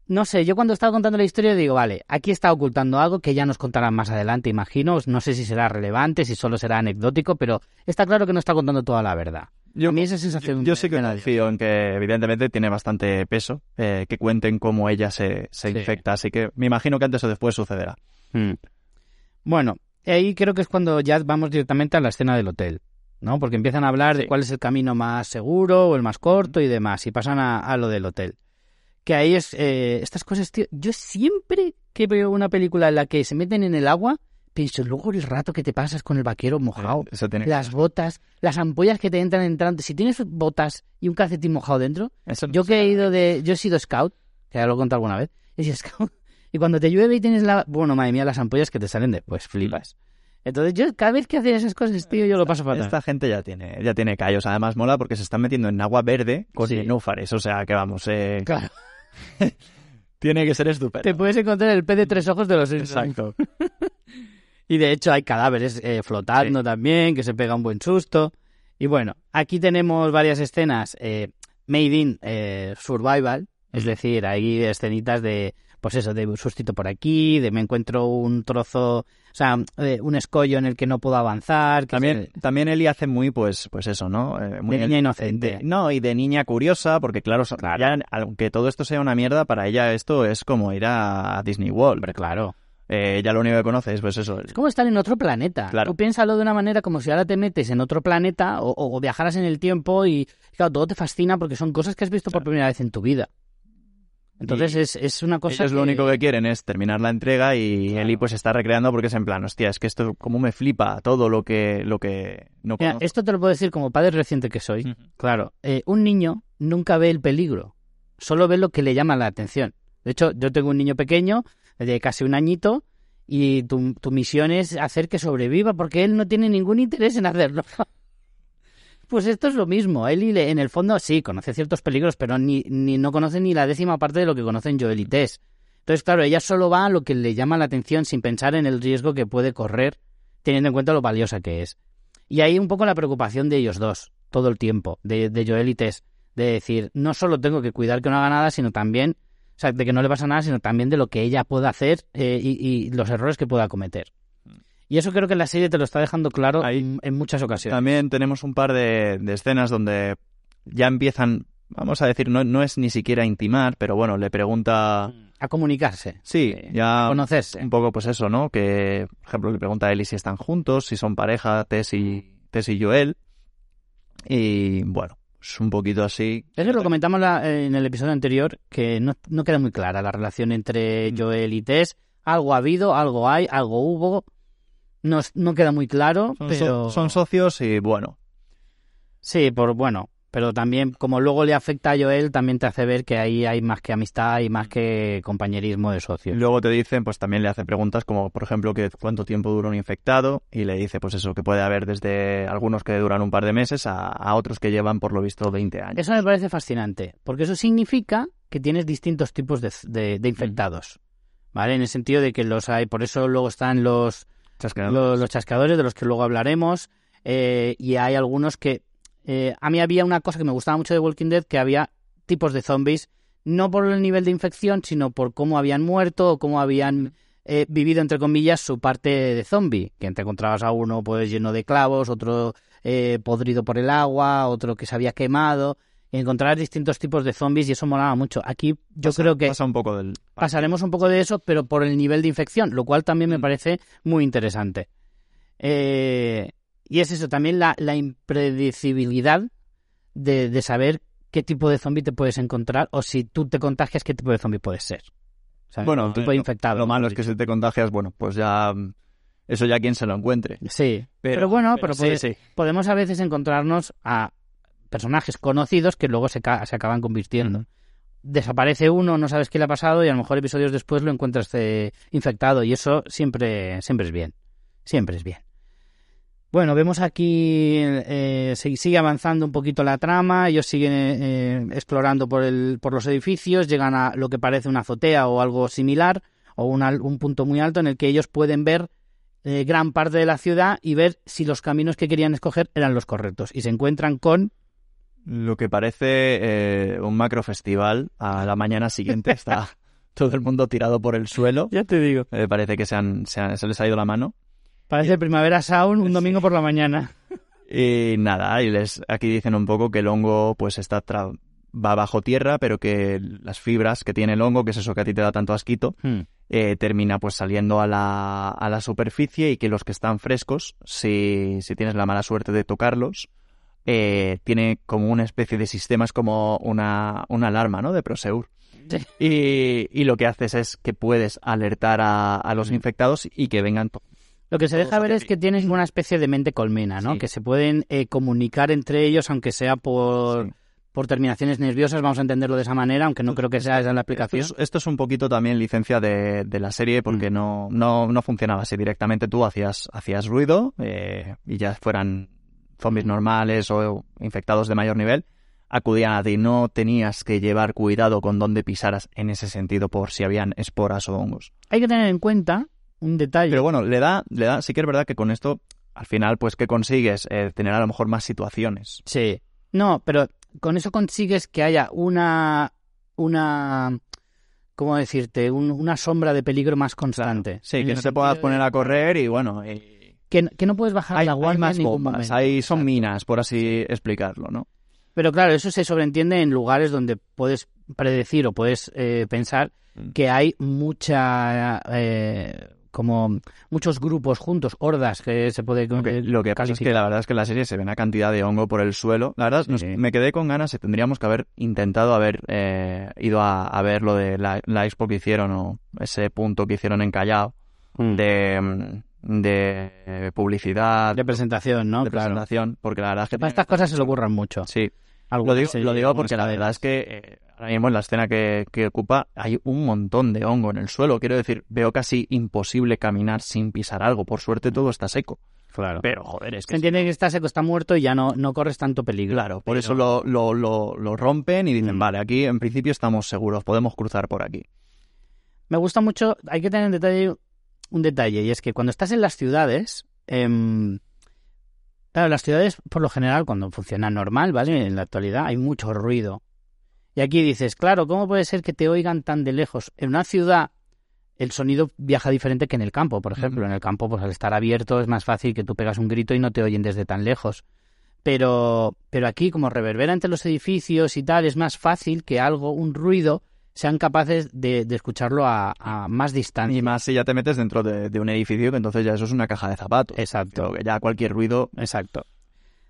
S1: No sé, yo cuando estaba contando la historia digo, vale, aquí está ocultando algo que ya nos contarán más adelante, imagino. No sé si será relevante, si solo será anecdótico, pero está claro que no está contando toda la verdad.
S2: Yo,
S1: a mí esa sensación...
S2: yo sí que confío en que evidentemente tiene bastante peso, eh, que cuenten cómo ella se, se
S1: Sí.
S2: infecta, así que me imagino que antes o después sucederá.
S1: Mm. Bueno, ahí creo que es cuando ya vamos directamente a la escena del hotel, ¿no? Porque empiezan a hablar de cuál es el camino más seguro o el más corto y demás, y pasan a, a lo del hotel. Que ahí es, eh, estas cosas, tío, yo siempre que veo una película en la que se meten en el agua, pienso, luego el rato que te pasas con el vaquero mojado,
S2: Eh, tiene
S1: las botas, las ampollas que te entran entrando, si tienes botas y un calcetín mojado dentro,
S2: eso
S1: yo que he ido de. Yo he sido scout, que ya lo he contado alguna vez. He sido scout. Y cuando te llueve y tienes la. Bueno, madre mía, las ampollas que te salen después, flipas. Entonces, yo cada vez que hacen esas cosas, tío, yo lo paso fatal.
S2: Esta gente ya tiene, ya tiene callos. Además mola porque se están metiendo en agua verde con
S1: Sí.
S2: nenúfares. O sea que vamos, eh,
S1: Claro.
S2: tiene que ser estupendo.
S1: Te puedes encontrar el pez de tres ojos de los Simpsons.
S2: Exacto.
S1: Y de hecho hay cadáveres eh, flotando también, que se pega un buen susto. Y bueno, aquí tenemos varias escenas eh, made in eh, survival, es decir, hay escenitas de, pues eso, de un sustito por aquí, de me encuentro un trozo, o sea, de un escollo en el que no puedo avanzar.
S2: También,
S1: se-
S2: también Eli hace muy, pues, pues eso, ¿no? Eh, muy
S1: De niña inocente.
S2: de- no, y de niña curiosa, porque claro, ya, aunque todo esto sea una mierda, para ella esto es como ir a Disney World.
S1: Hombre, claro.
S2: Eh, ella lo único que conoce es, pues eso.
S1: Es como estar en otro planeta.
S2: Claro.
S1: Tú piénsalo de una manera como si ahora te metes en otro planeta o, viajaras en el tiempo y, claro, todo te fascina porque son cosas que has visto por primera vez en tu vida. Entonces es, es una cosa
S2: Ellos lo único que quieren es terminar la entrega y
S1: Claro.
S2: Eli pues está recreando porque es en plan, hostia, es que esto como me flipa todo lo que, lo que no
S1: Mira, esto te lo puedo decir como padre reciente que soy. Claro, eh, un niño nunca ve el peligro, solo ve lo que le llama la atención. De hecho, yo tengo un niño pequeño, de casi un añito, y tu, tu misión es hacer que sobreviva porque él no tiene ningún interés en hacerlo. Pues esto es lo mismo. Le- en el fondo sí conoce ciertos peligros, pero ni, ni no conoce ni la décima parte de lo que conocen Joel y Tess. Entonces, claro, ella solo va a lo que le llama la atención sin pensar en el riesgo que puede correr, teniendo en cuenta lo valiosa que es. Y ahí un poco la preocupación de ellos dos, todo el tiempo, de, de Joel y Tess, de decir, no solo tengo que cuidar que no haga nada, sino también, o sea, de que no le pasa nada, sino también de lo que ella pueda hacer eh, y los errores que pueda cometer. Y eso creo que la serie te lo está dejando claro
S2: Ahí-
S1: en, muchas ocasiones.
S2: También tenemos un par de, de escenas donde ya empiezan, vamos a decir, no, no es ni siquiera intimar, pero bueno, le pregunta...
S1: A comunicarse.
S2: Sí,
S1: Sí,
S2: ya
S1: conocerse.
S2: un poco pues eso, ¿no? Que, por ejemplo, le pregunta a Eli si están juntos, si son pareja, Tess y, Tess y Joel. Y bueno, es un poquito así.
S1: Eso lo comentamos la- en el episodio anterior, que no, no queda muy clara la relación entre
S2: Mm.
S1: Joel y Tess, Algo ha habido, algo hay, algo hubo. No, no queda muy claro,
S2: Son, so-
S1: pero...
S2: son socios y bueno,
S1: Sí, por bueno, pero también como luego le afecta a Joel, también te hace ver que ahí hay más que amistad y más que compañerismo de socios.
S2: Luego te dicen, pues también le hacen preguntas como, por ejemplo, que cuánto tiempo dura un infectado y le dice, pues eso, que puede haber desde algunos que duran un par de meses a, a otros que llevan, por lo visto, 20 años.
S1: Eso me parece fascinante, porque eso significa que tienes distintos tipos de, de- de infectados, ¿vale? En el sentido de que los hay, por eso luego están los, Los chascadores, de los que luego hablaremos, eh, y hay algunos que... eh, a mí había una cosa que me gustaba mucho de Walking Dead, que había tipos de zombies, no por el nivel de infección, sino por cómo habían muerto o cómo habían eh, vivido, entre comillas, su parte de zombie. Que te encontrabas a uno pues lleno de clavos, otro eh, podrido por el agua, otro que se había quemado. Y encontrar distintos tipos de zombies y eso molaba mucho. Aquí yo
S2: Pasa-
S1: creo que
S2: Pasa un poco del...
S1: pasaremos un poco de eso, pero por el nivel de infección, lo cual también me
S2: Mm.
S1: parece muy interesante. Eh, y es eso, también la, la impredecibilidad de, de saber qué tipo de zombie te puedes encontrar o si tú te contagias, qué tipo de zombie puedes ser. ¿Sabes?
S2: Bueno,
S1: tipo infectado.
S2: Lo malo es que si te contagias, bueno, pues ya... Eso ya quien se lo encuentre.
S1: Sí, pero, bueno, pero,
S2: sí,
S1: puede-
S2: sí.
S1: podemos a veces encontrarnos a personajes conocidos que luego se, se acaban convirtiendo. Desaparece uno, no sabes qué le ha pasado y a lo mejor episodios después lo encuentras eh, infectado y eso siempre, siempre es bien. Siempre es bien. Bueno, vemos aquí, eh, sigue avanzando un poquito la trama, ellos siguen eh, explorando por, el, por los edificios, llegan a lo que parece una azotea o algo similar, o un, punto muy alto en el que ellos pueden ver eh, gran parte de la ciudad y ver si los caminos que querían escoger eran los correctos. Y se encuentran con...
S2: Lo que parece eh, un macro festival, a la mañana siguiente está todo el mundo tirado por el suelo.
S1: Ya te digo.
S2: Eh, parece que se, han- se, han- se les ha ido la mano.
S1: Parece Primavera Sound un domingo por la mañana.
S2: Y nada, y les, aquí dicen un poco que el hongo pues está tra- va bajo tierra, pero que las fibras que tiene el hongo, que es eso que a ti te da tanto asquito,
S1: Hmm.
S2: eh, termina pues saliendo a la, a la superficie y que los que están frescos, si, si tienes la mala suerte de tocarlos, eh, tiene como una especie de sistema, es como una, una alarma, ¿no? De Proseur.
S1: Sí.
S2: Y, y lo que haces es que puedes alertar a, a los infectados y que vengan to-
S1: Lo que se
S2: Todos
S1: deja ver es que tienen una especie de mente colmena, ¿no?
S2: Sí.
S1: Que se pueden eh, comunicar entre ellos, aunque sea por,
S2: Sí.
S1: por terminaciones nerviosas, vamos a entenderlo de esa manera, aunque no creo que sea esa la
S2: Esto
S1: aplicación.
S2: es, esto es un poquito también licencia de, de la serie porque
S1: Mm.
S2: no, no, no funcionaba así. Directamente tú hacías, hacías ruido eh, y ya fueran zombies normales o infectados de mayor nivel, acudían a ti. No tenías que llevar cuidado con dónde pisaras en ese sentido por si habían esporas o hongos.
S1: Hay que tener en cuenta un detalle.
S2: Pero bueno, le da, le da, sí que es verdad que con esto, al final, pues, ¿qué consigues? Eh, tener a lo mejor más situaciones.
S1: Sí. No, pero con eso consigues que haya una. una ¿Cómo decirte? Un- una sombra de peligro más constante.
S2: Sí, que no te puedas poner a correr y bueno, y-
S1: Que, que no puedes bajar
S2: hay,
S1: la
S2: hay
S1: guardia
S2: más
S1: en ningún
S2: bombas,
S1: momento.
S2: hay, son minas, por así explicarlo, ¿no?
S1: Pero claro, eso se sobreentiende en lugares donde puedes predecir o puedes eh, pensar
S2: Mm.
S1: que hay mucha eh, como muchos grupos juntos, hordas que se puede
S2: Lo que,
S1: eh,
S2: lo que pasa es que la verdad es que en la serie se ve una cantidad de hongo por el suelo. La verdad, nos-
S1: Sí.
S2: me quedé con ganas y tendríamos que haber intentado haber eh, ido a, a ver lo de la, la expo que hicieron o ese punto que hicieron en Callao
S1: Mm.
S2: de, mm, de publicidad,
S1: de presentación, ¿no?
S2: de
S1: claro.
S2: presentación, porque la verdad es que...
S1: Para estas cosas se le ocurran mucho.
S2: Sí, lo digo,
S1: se
S2: lo digo porque la verdad es que eh, ahora mismo en la escena que, que ocupa hay un montón de hongo en el suelo. Quiero decir, veo casi imposible caminar sin pisar algo. Por suerte todo está seco.
S1: Claro.
S2: Pero joder, es
S1: Se
S2: que...
S1: entiende que está seco, está muerto y ya no, no corres tanto peligro.
S2: Claro, por
S1: Pero-
S2: eso lo, lo, lo, lo rompen y dicen,
S1: Mm.
S2: vale, aquí en principio estamos seguros, podemos cruzar por aquí.
S1: Me gusta mucho, hay que tener en detalle un detalle, y es que cuando estás en las ciudades, em, claro, las ciudades por lo general cuando funcionan normal, ¿vale? En la actualidad hay mucho ruido. Y aquí dices, claro, ¿cómo puede ser que te oigan tan de lejos? En una ciudad el sonido viaja diferente que en el campo, por ejemplo. En el campo, pues al estar abierto es más fácil que tú pegas un grito y no te oyen desde tan lejos. Pero, pero aquí, como reverbera entre los edificios y tal, es más fácil que algo, un ruido, sean capaces de, de escucharlo a, a más distancia.
S2: Y más si ya te metes dentro de, de un edificio, que entonces ya eso es una caja de zapatos.
S1: Exacto.
S2: Que ya cualquier ruido...
S1: Exacto.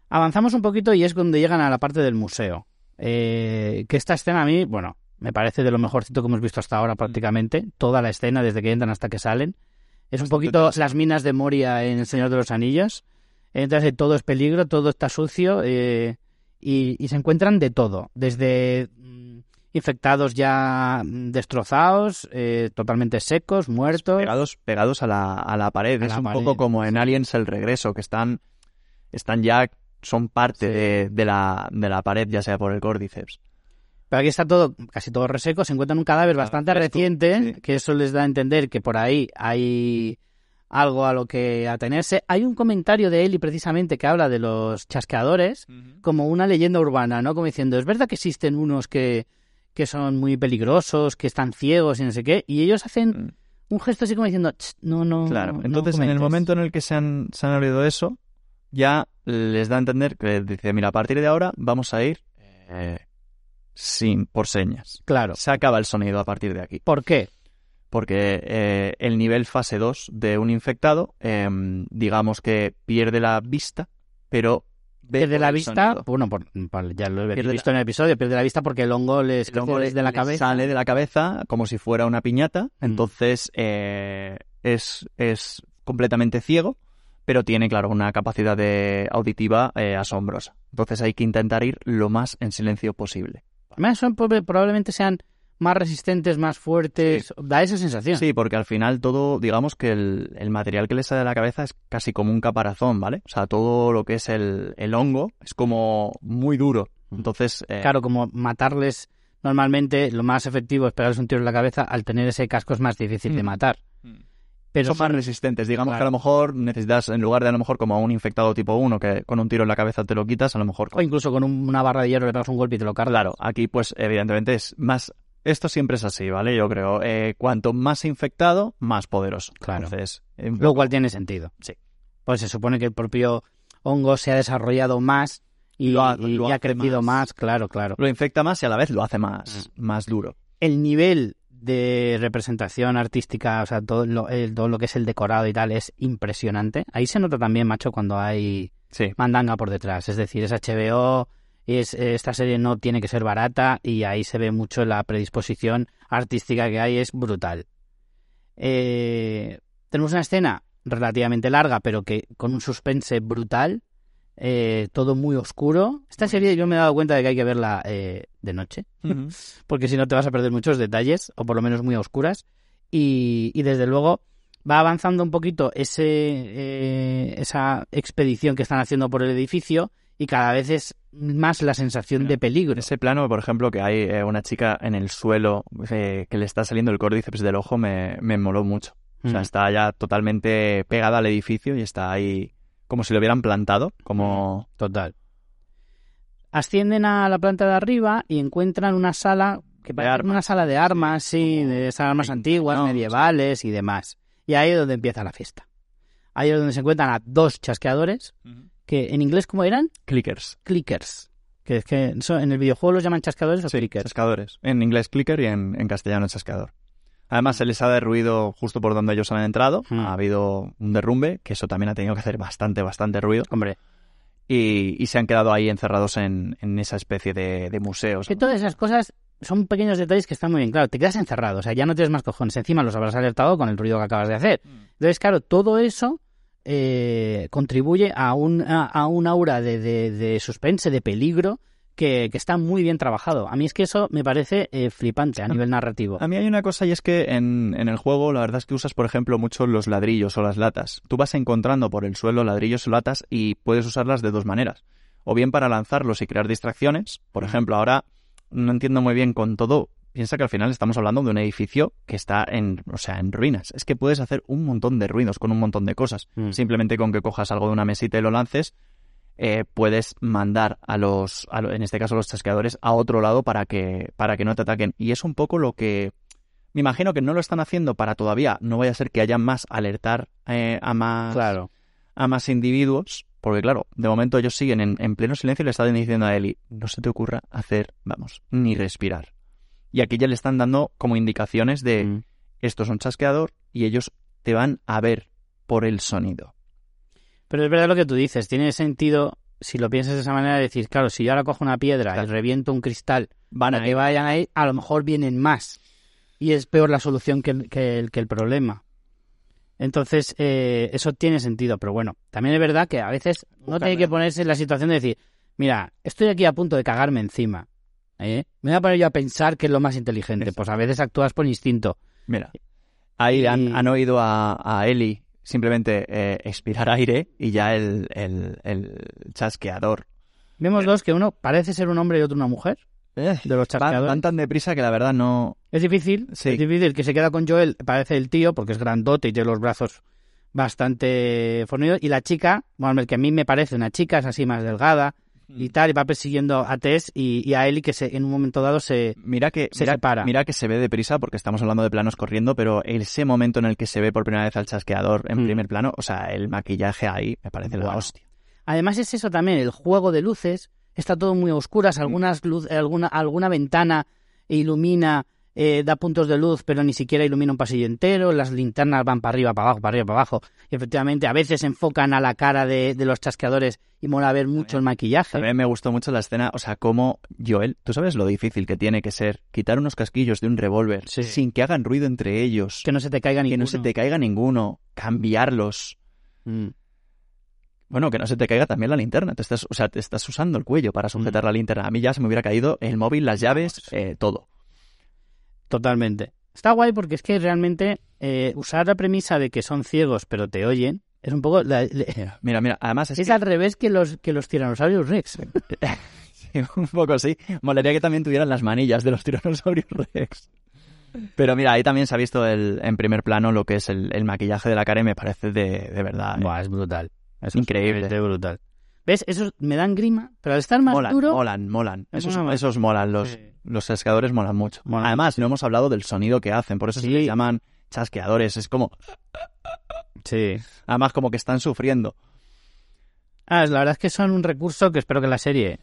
S1: Avanzamos un poquito y es cuando llegan a la parte del museo. Eh, que esta escena a mí, bueno, me parece de lo mejorcito que hemos visto hasta ahora prácticamente, toda la escena desde que entran hasta que salen. Es un poquito las minas de Moria en El Señor de los Anillos. Entonces todo es peligro, todo está sucio eh, y, y se encuentran de todo, desde mm, infectados ya mm, destrozados, eh, totalmente secos, muertos.
S2: Pegados, pegados a la, a la pared.
S1: A
S2: es
S1: la
S2: un
S1: pared,
S2: poco como en Aliens el regreso, que están, están ya, son parte de, de la, de la pared, ya sea por el córdiceps.
S1: Pero aquí está todo, casi todo reseco. Se encuentran un cadáver bastante
S2: fresco,
S1: reciente,
S2: sí.
S1: que eso les da a entender que por ahí hay algo a lo que atenerse. Hay un comentario de Eli precisamente que habla de los chasqueadores como una leyenda urbana, ¿no? Como diciendo, es verdad que existen unos que, que son muy peligrosos, que están ciegos y no sé qué, y ellos hacen un gesto así como diciendo, "Ch, no, no.
S2: Claro,
S1: no
S2: entonces en el
S1: comentes".
S2: momento en el que se han, se han oído eso, ya les da a entender que dice, mira, a partir de ahora vamos a ir eh, sin, por señas.
S1: Claro.
S2: Se acaba el sonido a partir de aquí.
S1: ¿Por qué?
S2: Porque eh, el nivel fase 2 de un infectado, eh, digamos que pierde la vista, pero
S1: Pierde la vista,
S2: sonido.
S1: bueno, por, por- ya lo he
S2: Pierde
S1: visto en el episodio, pierde la vista porque el hongo les
S2: El hongo
S1: crece
S2: le-
S1: desde la cabeza.
S2: sale de la cabeza como si fuera una piñata,
S1: Mm.
S2: entonces eh, es, es completamente ciego, pero tiene, claro, una capacidad de auditiva eh, asombrosa. Entonces hay que intentar ir lo más en silencio posible.
S1: Además, son, prob- probablemente sean más resistentes, más fuertes. Da esa sensación.
S2: Sí, porque al final todo, digamos que el, el material que le sale de la cabeza es casi como un caparazón, ¿vale? O sea, todo lo que es el, el hongo es como muy duro. Entonces, eh,
S1: Claro, como matarles normalmente, lo más efectivo es pegarles un tiro en la cabeza. Al tener ese casco es más difícil de
S2: Mm.
S1: matar. Pero
S2: son más resistentes. Digamos
S1: Claro.
S2: que a lo mejor necesitas, en lugar de a lo mejor como a un infectado tipo 1 que con un tiro en la cabeza te lo quitas, a lo mejor...
S1: O incluso con un- una barra de hierro le pegas un golpe y te lo cargas.
S2: Claro, aquí pues evidentemente es más... Esto siempre es así, ¿vale? Yo creo, eh, cuanto más infectado, más poderoso.
S1: Claro.
S2: Entonces, eh,
S1: Lo cual tiene sentido.
S2: Sí.
S1: Pues se supone que el propio hongo se ha desarrollado más y,
S2: Lo ha-
S1: y
S2: lo
S1: ha
S2: hace
S1: crecido
S2: más.
S1: más. Claro, claro.
S2: lo infecta más y a la vez lo hace más, más duro.
S1: el nivel de representación artística, o sea, todo lo, el- todo lo que es el decorado y tal, es impresionante. Ahí se nota también, macho, cuando hay
S2: Sí.
S1: mandanga por detrás. Es decir, es HBO, es, esta serie no tiene que ser barata y ahí se ve mucho la predisposición artística que hay, es brutal. Eh, tenemos una escena relativamente larga, pero que con un suspense brutal, eh, todo muy oscuro. Esta serie yo me he dado cuenta de que hay que verla eh, de noche porque si no te vas a perder muchos detalles, o por lo menos muy a oscuras. Y, y desde luego va avanzando un poquito ese, eh, esa expedición que están haciendo por el edificio y cada vez es más la sensación de peligro.
S2: Ese plano, por ejemplo, que hay eh, una chica en el suelo eh, que le está saliendo el córdiceps del ojo, me, me moló mucho. O sea,
S1: Mm.
S2: está ya totalmente pegada al edificio y está ahí como si lo hubieran plantado, como...
S1: Total. Ascienden a la planta de arriba y encuentran una sala que parece una sala de armas, sí, de esas armas antiguas,
S2: no,
S1: medievales y demás. Y ahí es donde empieza la fiesta. Ahí es donde se encuentran a dos chasqueadores que en inglés ¿cómo eran?
S2: Clickers.
S1: clickers. Que es que eso, en el videojuego los llaman chascadores o
S2: Sí,
S1: clickers.
S2: chascadores. En inglés clicker y en, en castellano chascador. Además, se les ha derruido justo por donde ellos han entrado.
S1: Mm.
S2: Ha habido un derrumbe, que eso también ha tenido que hacer bastante, bastante ruido.
S1: Hombre,
S2: Y, y se han quedado ahí encerrados en, en esa especie de, de museos.
S1: que todas esas cosas son pequeños detalles que están muy bien. Claro, te quedas encerrado, o sea, ya no tienes más cojones. Encima los habrás alertado con el ruido que acabas de hacer. Entonces, claro, todo eso eh, contribuye a un, a, a un aura de, de, de suspense, de peligro, que, que está muy bien trabajado. A mí es que eso me parece eh, flipante a nivel narrativo.
S2: A mí hay una cosa y es que en, en el juego la verdad es que usas, por ejemplo, mucho los ladrillos o las latas. Tú vas encontrando por el suelo ladrillos o latas y puedes usarlas de dos maneras. O bien para lanzarlos y crear distracciones. Por ejemplo, ahora no entiendo muy bien con todo. Piensa que al final estamos hablando de un edificio que está en, o sea, en ruinas. Es que puedes hacer un montón de ruidos con un montón de cosas.
S1: Mm.
S2: Simplemente con que cojas algo de una mesita y lo lances, eh, puedes mandar a los, a lo- en este caso los chasqueadores, a otro lado para que, para que no te ataquen. Y es un poco lo que me imagino que no lo están haciendo para todavía, no vaya a ser que haya más alertar eh, a más
S1: Claro.
S2: a más individuos, porque claro, de momento ellos siguen en, en pleno silencio y le están diciendo a Eli, no se te ocurra hacer, vamos, ni respirar. Y aquí ya le están dando como indicaciones de
S1: Mm.
S2: esto es un chasqueador y ellos te van a ver por el sonido.
S1: Pero es verdad lo que tú dices, tiene sentido si lo piensas de esa manera, decir, claro, si yo ahora cojo una piedra y reviento un cristal
S2: Van ahí.
S1: que vayan ahí, a lo mejor vienen más. Y es peor la solución que, el- que, el, que el problema. Entonces, eh, eso tiene sentido. Pero bueno, también es verdad que a veces no tiene que ponerse en la situación de decir, mira, estoy aquí a punto de cagarme encima. ¿Eh? Me voy a poner yo a pensar que es lo más inteligente.
S2: Exacto.
S1: Pues a veces actúas por instinto.
S2: Mira, ahí
S1: Y-
S2: han, han oído a, a Eli simplemente eh, expirar aire y ya el, el, el chasqueador.
S1: Vemos dos que uno parece ser un hombre y otro una mujer.
S2: Eh,
S1: De los
S2: van,
S1: chasqueadores.
S2: van tan deprisa que la verdad no...
S1: Es difícil,
S2: Sí.
S1: es difícil. Que se queda con Joel parece el tío, porque es grandote y tiene los brazos bastante fornidos. Y la chica, bueno, el que a mí me parece una chica, es así más delgada y tal, y va persiguiendo a Tess y, y a Ellie, que se, en un momento dado se...
S2: Mira que,
S1: Se
S2: mira,
S1: separa.
S2: mira que se ve deprisa porque estamos hablando de planos corriendo, pero ese momento en el que se ve por primera vez al chasqueador en
S1: Mm.
S2: primer plano, o sea, el maquillaje ahí me parece la
S1: Bueno.
S2: hostia.
S1: Además es eso también, el juego de luces, está todo muy a oscuras, algunas luz, alguna, alguna ventana ilumina, eh, da puntos de luz, pero ni siquiera ilumina un pasillo entero, las linternas van para arriba, para abajo, para arriba, para abajo, y efectivamente a veces enfocan a la cara de, de los chasqueadores y mola ver mucho el maquillaje.
S2: También me gustó mucho la escena, o sea, como Joel, tú sabes lo difícil que tiene que ser quitar unos casquillos de un revólver
S1: Sí.
S2: sin que hagan ruido entre ellos,
S1: Que no se te caiga
S2: que
S1: ninguno.
S2: no se te caiga ninguno, cambiarlos.
S1: Mm.
S2: Bueno, que no se te caiga también la linterna. Te estás, o sea, te estás usando el cuello para sujetar la linterna. A mí ya se me hubiera caído el móvil, las llaves, eh, todo.
S1: Totalmente. Está guay porque es que realmente eh, usar la premisa de que son ciegos pero te oyen es un poco... la-
S2: Mira, mira, además es,
S1: es
S2: que-
S1: al revés que los, que los tiranosaurios rex.
S2: Sí, un poco sí. Molaría que también tuvieran las manillas de los tiranosaurios rex. Pero mira, ahí también se ha visto el, en primer plano lo que es el, el maquillaje de la cara y me parece de, de verdad. eh.
S1: Buah, es brutal. Eso
S2: Increíble.
S1: Es brutal. ¿Ves? Esos me dan grima, pero al estar más
S2: molan,
S1: duro...
S2: molan, molan. Esos, esos molan, los,
S1: Sí.
S2: Los chasqueadores molan mucho. Además, no hemos hablado del sonido que hacen, por eso se
S1: Sí.
S2: les llaman chasqueadores. Es como,
S1: Sí.
S2: además como que están sufriendo.
S1: Ah, la verdad es que son un recurso que espero que la serie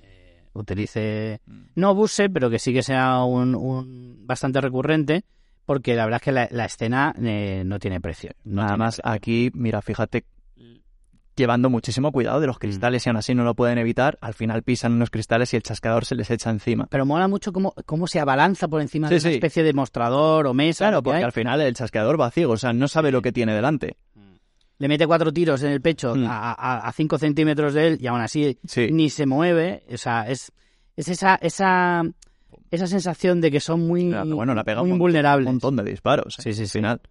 S1: utilice, no abuse, pero que sí que sea un, un bastante recurrente, porque la verdad es que la, la escena eh, no tiene precio. No
S2: Nada
S1: tiene
S2: más
S1: precio.
S2: aquí, mira, fíjate, llevando muchísimo cuidado de los cristales y aún así no lo pueden evitar, al final pisan unos cristales y el chasqueador se les echa encima.
S1: Pero mola mucho cómo, cómo se abalanza por encima
S2: Sí,
S1: de una
S2: sí.
S1: especie de mostrador o mesa.
S2: Claro, porque
S1: hay.
S2: al final el chasqueador va ciego, o sea, no sabe lo que tiene delante.
S1: Le mete cuatro tiros en el pecho
S2: Mm.
S1: a, a, a cinco centímetros de él y aún así
S2: Sí.
S1: ni se mueve. O sea, es, es esa, esa, esa sensación de que son muy,
S2: Claro, bueno, le ha pegado
S1: muy
S2: un
S1: invulnerables.
S2: Un montón de disparos.
S1: Sí, sí,
S2: al
S1: sí.
S2: final.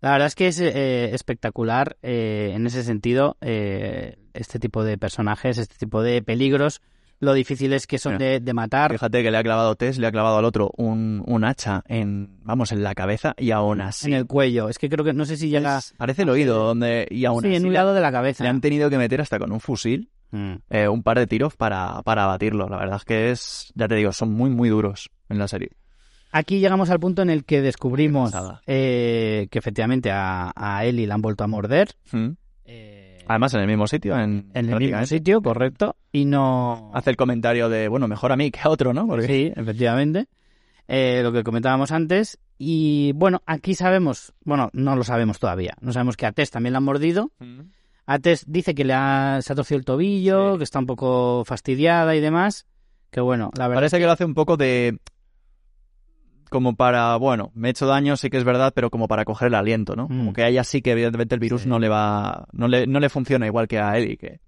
S1: La verdad es que es eh, espectacular eh, en ese sentido eh, este tipo de personajes, este tipo de peligros, lo difíciles que son de, de matar.
S2: Fíjate que le ha clavado Tess, le ha clavado al otro un, un hacha en, vamos, en la cabeza y aún así.
S1: En el cuello. Es que creo que no sé si llega.
S2: es- parece el oído, donde, y aún
S1: sí,
S2: así
S1: en un lado de la cabeza.
S2: le han tenido que meter hasta con un fusil
S1: Mm.
S2: eh, un par de tiros para, para abatirlo. La verdad es que es, ya te digo, son muy, muy duros en la serie.
S1: Aquí llegamos al punto en el que descubrimos eh, que efectivamente a, a Ellie la han vuelto a morder.
S2: Mm.
S1: eh,
S2: Además, en el mismo sitio. En,
S1: en el mismo sitio, correcto. Y no.
S2: Hace el comentario de, bueno, mejor a mí que a otro, ¿no? Porque
S1: Sí, efectivamente. Eh, lo que comentábamos antes. Y bueno, aquí sabemos, bueno, no lo sabemos todavía. No sabemos que a Tess también la han mordido. A Tess dice que le ha, se ha torcido el tobillo,
S2: Sí.
S1: que está un poco fastidiada y demás. Que bueno, la verdad.
S2: Parece que lo hace un poco de... Como para, bueno, me he hecho daño, sí que es verdad, pero como para coger el aliento, ¿no?
S1: Mm.
S2: Como que a ella sí que evidentemente el virus
S1: Sí.
S2: no le va... No le, no le funciona igual que a Ellie, que,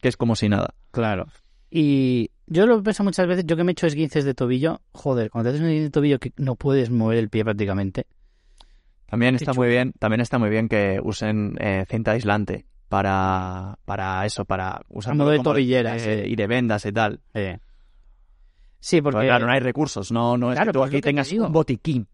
S2: que es como si nada.
S1: Claro. Y yo lo pienso muchas veces, yo que me he hecho esguinces de tobillo, joder, cuando te haces un esguince de tobillo que no puedes mover el pie prácticamente.
S2: También está muy bien, también está muy bien que usen eh, cinta aislante para, para eso, para usar
S1: modo de
S2: como
S1: tobillera,
S2: eh,
S1: sí.
S2: y de vendas y tal.
S1: Eh. Sí, porque
S2: claro, no hay recursos, no, no es que tú
S1: pues
S2: aquí
S1: te
S2: tengas un botiquín.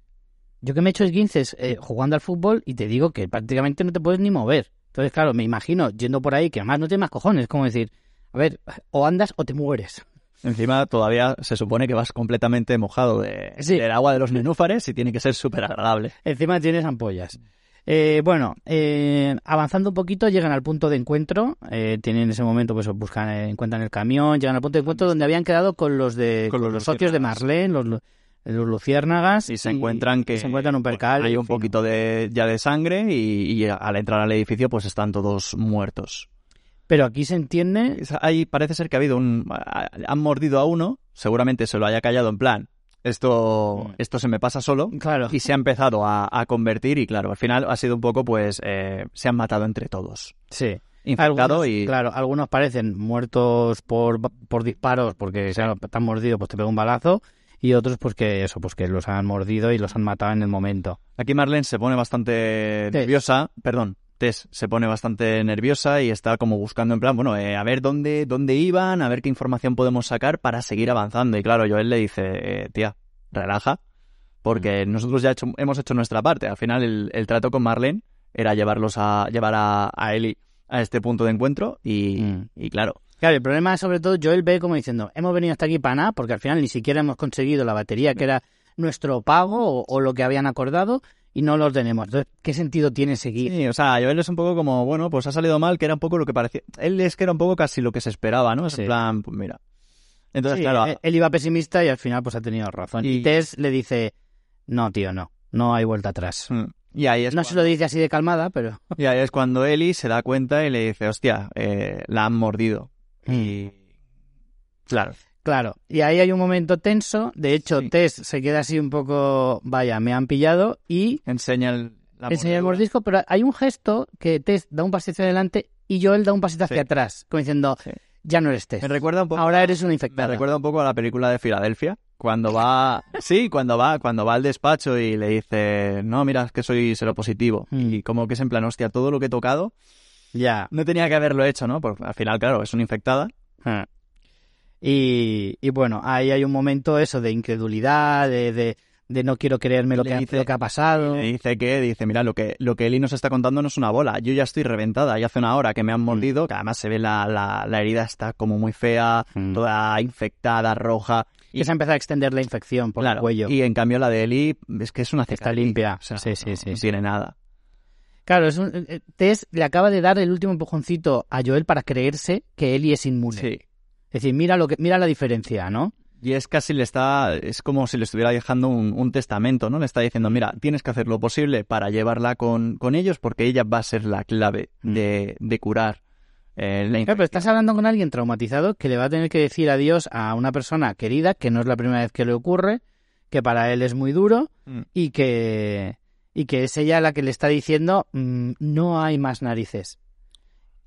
S1: yo que me he hecho esguinces eh, jugando al fútbol y te digo que prácticamente no te puedes ni mover. Entonces, claro, me imagino yendo por ahí que además no tienes más cojones, como decir, a ver, o andas o te mueres.
S2: Encima todavía se supone que vas completamente mojado de,
S1: Sí.
S2: del agua de los nenúfares y tiene que ser súper agradable.
S1: Encima tienes ampollas. Eh, bueno, eh, avanzando un poquito, llegan al punto de encuentro. eh, tienen en ese momento, pues buscan, eh, encuentran el camión, llegan al punto de encuentro donde habían quedado con los de
S2: Con los
S1: los, socios de. Marlene, los, lu- los luciérnagas.
S2: Y se encuentran que
S1: se encuentran un percal.
S2: hay un poquito de, ya de sangre y, y al entrar al edificio pues están todos muertos.
S1: Pero aquí se entiende.
S2: Ahí parece ser que ha habido un. Han mordido a uno, seguramente se lo haya callado en plan. Esto,
S1: Mm.
S2: esto se me pasa solo.
S1: Claro.
S2: Y se ha empezado a, a convertir, y claro, al final ha sido un poco, pues, eh, se han matado entre todos.
S1: Sí.
S2: Infectado
S1: Algunos,
S2: y.
S1: Claro, algunos parecen muertos por, por disparos porque te han mordido, pues te pega un balazo. Y otros, pues que eso, pues que los han mordido y los han matado en el momento.
S2: Aquí Marlene se pone bastante nerviosa, perdón, Tess se pone bastante nerviosa y está como buscando en plan, bueno, eh, a ver dónde, dónde iban, a ver qué información podemos sacar para seguir avanzando. Y claro, Joel le dice, eh, tía, relaja, porque nosotros ya hecho- hemos hecho nuestra parte. Al final el, el trato con Marlene era llevarlos a, llevar a, a Ellie a este punto de encuentro y,
S1: Mm.
S2: y claro,
S1: Claro, el problema es sobre todo, Joel ve como diciendo, hemos venido hasta aquí para nada, porque al final ni siquiera hemos conseguido la batería que era nuestro pago o, o lo que habían acordado y no los tenemos. Entonces, ¿qué sentido tiene seguir?
S2: Sí, o sea, Joel es un poco como, bueno, pues ha salido mal, que era un poco lo que parecía. Él es que era un poco casi lo que se esperaba, ¿no? Es
S1: Sí.
S2: en plan, pues mira. Entonces,
S1: Sí,
S2: claro,
S1: él, iba pesimista y al final pues ha tenido razón. Y,
S2: Y-
S1: Tess le dice, no, tío, no, no hay vuelta atrás.
S2: mm, y ahí es
S1: No se lo dice así de calmada, pero...
S2: Y ahí es cuando Ellie se da cuenta y le dice, hostia, eh, la han mordido. Y... Claro.
S1: Claro, y ahí hay un momento tenso. De hecho,
S2: Sí.
S1: Tess se queda así un poco, vaya, me han pillado y
S2: Enseña el, la
S1: enseña el mordisco, pero hay un gesto que Tess da un pasito hacia adelante y Joel da un pasito hacia
S2: Sí.
S1: atrás, como diciendo,
S2: Sí.
S1: ya no eres Tess.
S2: Me recuerda un poco...
S1: Ahora eres una
S2: Me
S1: infectada.
S2: recuerda un poco a la película de Filadelfia, cuando va, sí, cuando va, cuando va al despacho y le dice, no, mira, es que soy seropositivo.
S1: Mm.
S2: Y como que es en plan, hostia, todo lo que he tocado
S1: Ya.
S2: no tenía que haberlo hecho, ¿no? Porque al final, claro, es una infectada.
S1: Y, y bueno, ahí hay un momento eso de incredulidad, de, de, de no quiero creerme lo que, ha-
S2: dice-
S1: lo que ha pasado.
S2: Le dice que, dice, mira, lo que, lo que Eli nos está contando no es una bola. Yo ya estoy reventada. Ya hace una hora que me han mordido, que además se ve la, la, la herida está como muy fea,
S1: Mm.
S2: toda infectada, roja.
S1: Y se ha empezado a extender la infección por
S2: Claro,
S1: el cuello.
S2: Y en cambio la de Eli es que es una
S1: Está
S2: cicatriz.
S1: limpia.
S2: O sea,
S1: Sí, sí,
S2: no-
S1: sí,
S2: no tiene nada.
S1: Claro, es un, eh, Tess le acaba de dar el último empujoncito a Joel para creerse que Ellie es inmune.
S2: Sí.
S1: Es decir, mira lo que, mira la diferencia, ¿no?
S2: Y es casi le está, es como si le estuviera dejando un, un testamento, ¿no? Le está diciendo, mira, tienes que hacer lo posible para llevarla con, con ellos porque ella va a ser la clave de, de curar eh, la
S1: Claro, pero estás hablando con alguien traumatizado que le va a tener que decir adiós a una persona querida, que no es la primera vez que le ocurre, que para él es muy duro
S2: Mm.
S1: y que, y que es ella la que le está diciendo "Mm, no hay más narices.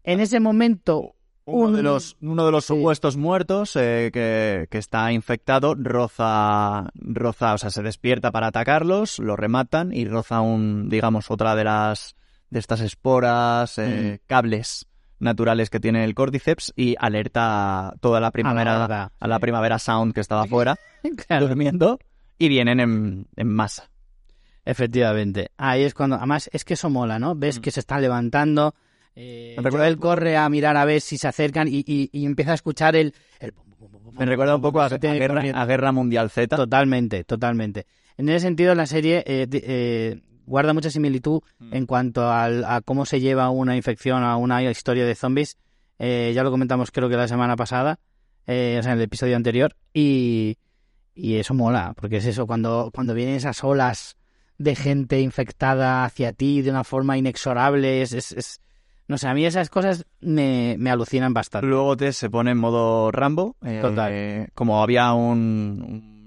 S1: En ese momento,
S2: Uno
S1: un-
S2: de los, uno de los
S1: Sí.
S2: supuestos muertos eh, que, que está infectado roza, roza, o sea, se despierta para atacarlos, lo rematan y roza un, digamos, otra de las, de estas esporas, eh, cables naturales que tiene el Cordyceps y alerta a toda la primavera, a la primavera Sound que estaba afuera,
S1: Claro,
S2: durmiendo, y vienen en, en masa.
S1: efectivamente. Ahí es cuando, además, es que eso mola, ¿no? Ves
S2: Mm.
S1: que se están levantando. Eh,
S2: Me recuerda poco-
S1: corre a mirar a ver si se acercan y, y- y empieza a escuchar el,
S2: Me recuerda un poco a, a guerra,
S1: corriendo.
S2: a Guerra Mundial Z.
S1: Totalmente, totalmente. En ese sentido, la serie eh, eh, guarda mucha similitud
S2: Mm.
S1: en cuanto al- a cómo se lleva una infección a una historia de zombies. Eh, ya lo comentamos creo que la semana pasada, eh, o sea, en el episodio anterior, y, y eso mola, porque es eso, cuando, cuando vienen esas olas de gente infectada hacia ti de una forma inexorable, es... es- es- no sé, a mí esas cosas me, me alucinan bastante.
S2: Luego Tess se pone en modo Rambo. eh,
S1: Total.
S2: como había un-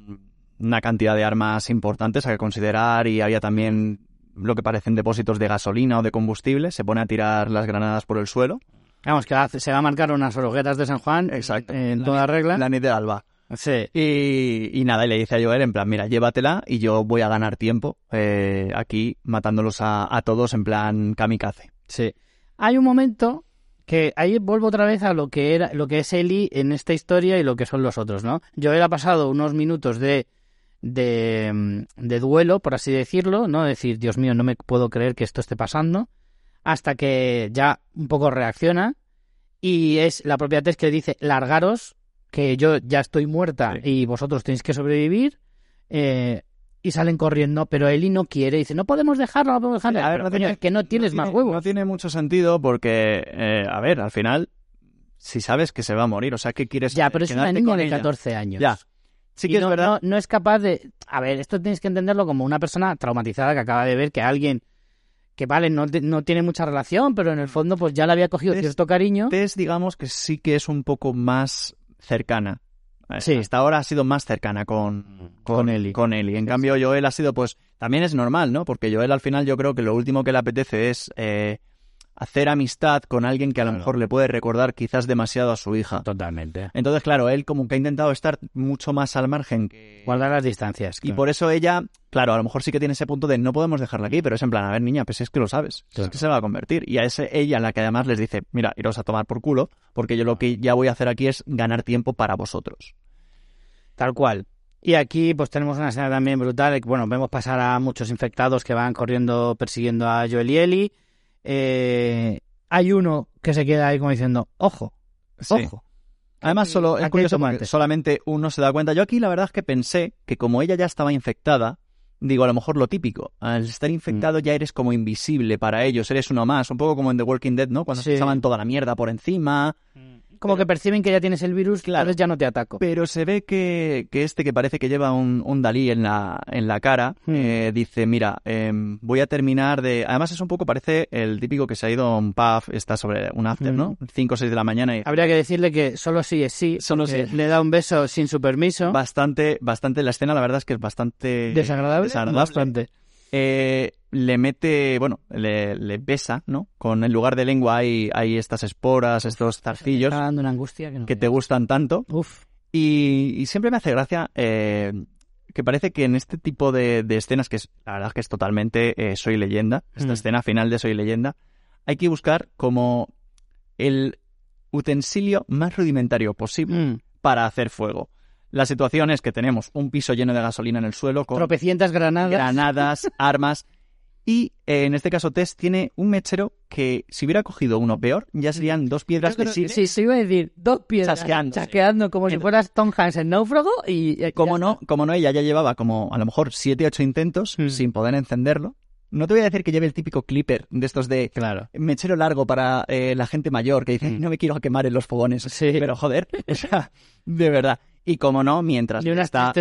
S2: un- una cantidad de armas importantes a que considerar y había también lo que parecen depósitos de gasolina o de combustible, se pone a tirar las granadas por el suelo.
S1: Vamos, que se va a marcar unas hogueras de San Juan
S2: Exacto.
S1: en
S2: La
S1: toda
S2: ni-
S1: regla.
S2: La nit de alba.
S1: Sí.
S2: Y, y nada, y le dice a Joel en plan, mira, llévatela y yo voy a ganar tiempo eh, aquí matándolos a, a todos en plan kamikaze.
S1: Sí. Hay un momento que ahí vuelvo otra vez a lo que era, lo que es Eli en esta historia y lo que son los otros, ¿no? Joel ha pasado unos minutos de, de, mm, de duelo, por así decirlo, ¿no? Decir, Dios mío, no me puedo creer que esto esté pasando, hasta que ya un poco reacciona y es la propia Tess que le dice, largaros, que yo ya estoy muerta
S2: Sí.
S1: y vosotros tenéis que sobrevivir, eh, y salen corriendo, pero Eli no quiere, dice, no podemos dejarlo, no podemos dejarlo.
S2: A ver,
S1: coño, es que no tienes más
S2: tiene-
S1: huevos.
S2: No tiene mucho sentido porque, eh, a ver, al final, si sabes que se va a morir, o sea, ¿qué quieres
S1: Ya, pero es una niña de
S2: ella?
S1: 14 años.
S2: Ya. Sí
S1: Y
S2: que
S1: no,
S2: es verdad.
S1: No, no es capaz de... A ver, esto tienes que entenderlo como una persona traumatizada que acaba de ver que alguien que vale, no, no tiene mucha relación, pero en el fondo pues ya le había cogido
S2: Es-
S1: cierto cariño.
S2: Tess, digamos que sí que es un poco más cercana.
S1: Sí.
S2: Hasta ahora ha sido más cercana con,
S1: Con Ellie.
S2: Con Ellie. En cambio, Joel ha sido, pues, también es normal, ¿no? Porque Joel al final yo creo que lo último que le apetece es eh, hacer amistad con alguien que a lo
S1: Claro.
S2: mejor le puede recordar quizás demasiado a su hija.
S1: Totalmente.
S2: Entonces, claro, él como que ha intentado estar mucho más al margen que...
S1: Guardar las distancias.
S2: Y por eso ella, claro, a lo mejor sí que tiene ese punto de no podemos dejarla aquí, pero es en plan, a ver, niña, pues es que lo sabes,
S1: Claro.
S2: es que se va a convertir. Y a ese ella la que además les dice, mira, iros a tomar por culo, porque yo lo que ya voy a hacer aquí es ganar tiempo para vosotros.
S1: Tal cual. Y aquí pues tenemos una escena también brutal. Bueno, vemos pasar a muchos infectados que van corriendo persiguiendo a Joel y Ellie. Eh, hay uno que se queda ahí como diciendo, ojo,
S2: Sí.
S1: ojo.
S2: Además, solo, es curioso porque solamente uno se da cuenta. Yo aquí la verdad es que pensé que como ella ya estaba infectada, digo, a lo mejor lo típico, al estar infectado
S1: Mm.
S2: ya eres como invisible para ellos, eres uno más, un poco como en The Walking Dead, ¿no? Cuando
S1: Sí.
S2: se pasaban toda la mierda por encima,
S1: Como que perciben que ya tienes el virus,
S2: Claro.
S1: entonces ya no te ataco.
S2: pero se ve que, que este que parece que lleva un, un Dalí en la, en la cara,
S1: Hmm.
S2: eh, dice, mira, em, voy a terminar de... Además es un poco, parece el típico que se ha ido a un pub, está sobre un after,
S1: Hmm.
S2: ¿no? 5 o 6 de la mañana y
S1: Habría que decirle que solo sí es sí.
S2: Solo sí.
S1: Le da un beso sin su permiso.
S2: bastante, bastante, la escena la verdad es que es bastante...
S1: Desagradable.
S2: desagradable.
S1: Bastante.
S2: Eh, le mete, bueno, le, le besa, ¿no? Con en lugar de lengua hay, hay estas esporas, estos zarcillos
S1: Está dando una angustia que no.
S2: que te gustan tanto.
S1: Uf.
S2: Y, y siempre me hace gracia eh, que parece que en este tipo de, de escenas, que es, la verdad es que es totalmente eh, Soy Leyenda, esta
S1: Mm.
S2: escena final de Soy Leyenda, hay que buscar como el utensilio más rudimentario posible
S1: Mm.
S2: para hacer fuego. La situación es que tenemos un piso lleno de gasolina en el suelo con
S1: Tropecientas granadas.
S2: granadas, armas. Y eh, en este caso, Tess tiene un mechero que, si hubiera cogido uno peor, ya serían dos piedras
S1: creo-
S2: de
S1: sí, se iba a decir dos piedras chasqueando como si fueras Tom Hanks en náufrago y eh,
S2: Como
S1: ya
S2: no, como no, ella ya llevaba como a lo mejor siete, ocho intentos
S1: Mm.
S2: sin poder encenderlo. No te voy a decir que lleve el típico clipper de estos de
S1: Claro.
S2: mechero largo para eh, la gente mayor que dice,
S1: Mm.
S2: no me quiero quemar en los fogones.
S1: Sí.
S2: Pero joder, o sea, de verdad. Y como no, mientras
S1: unas
S2: está,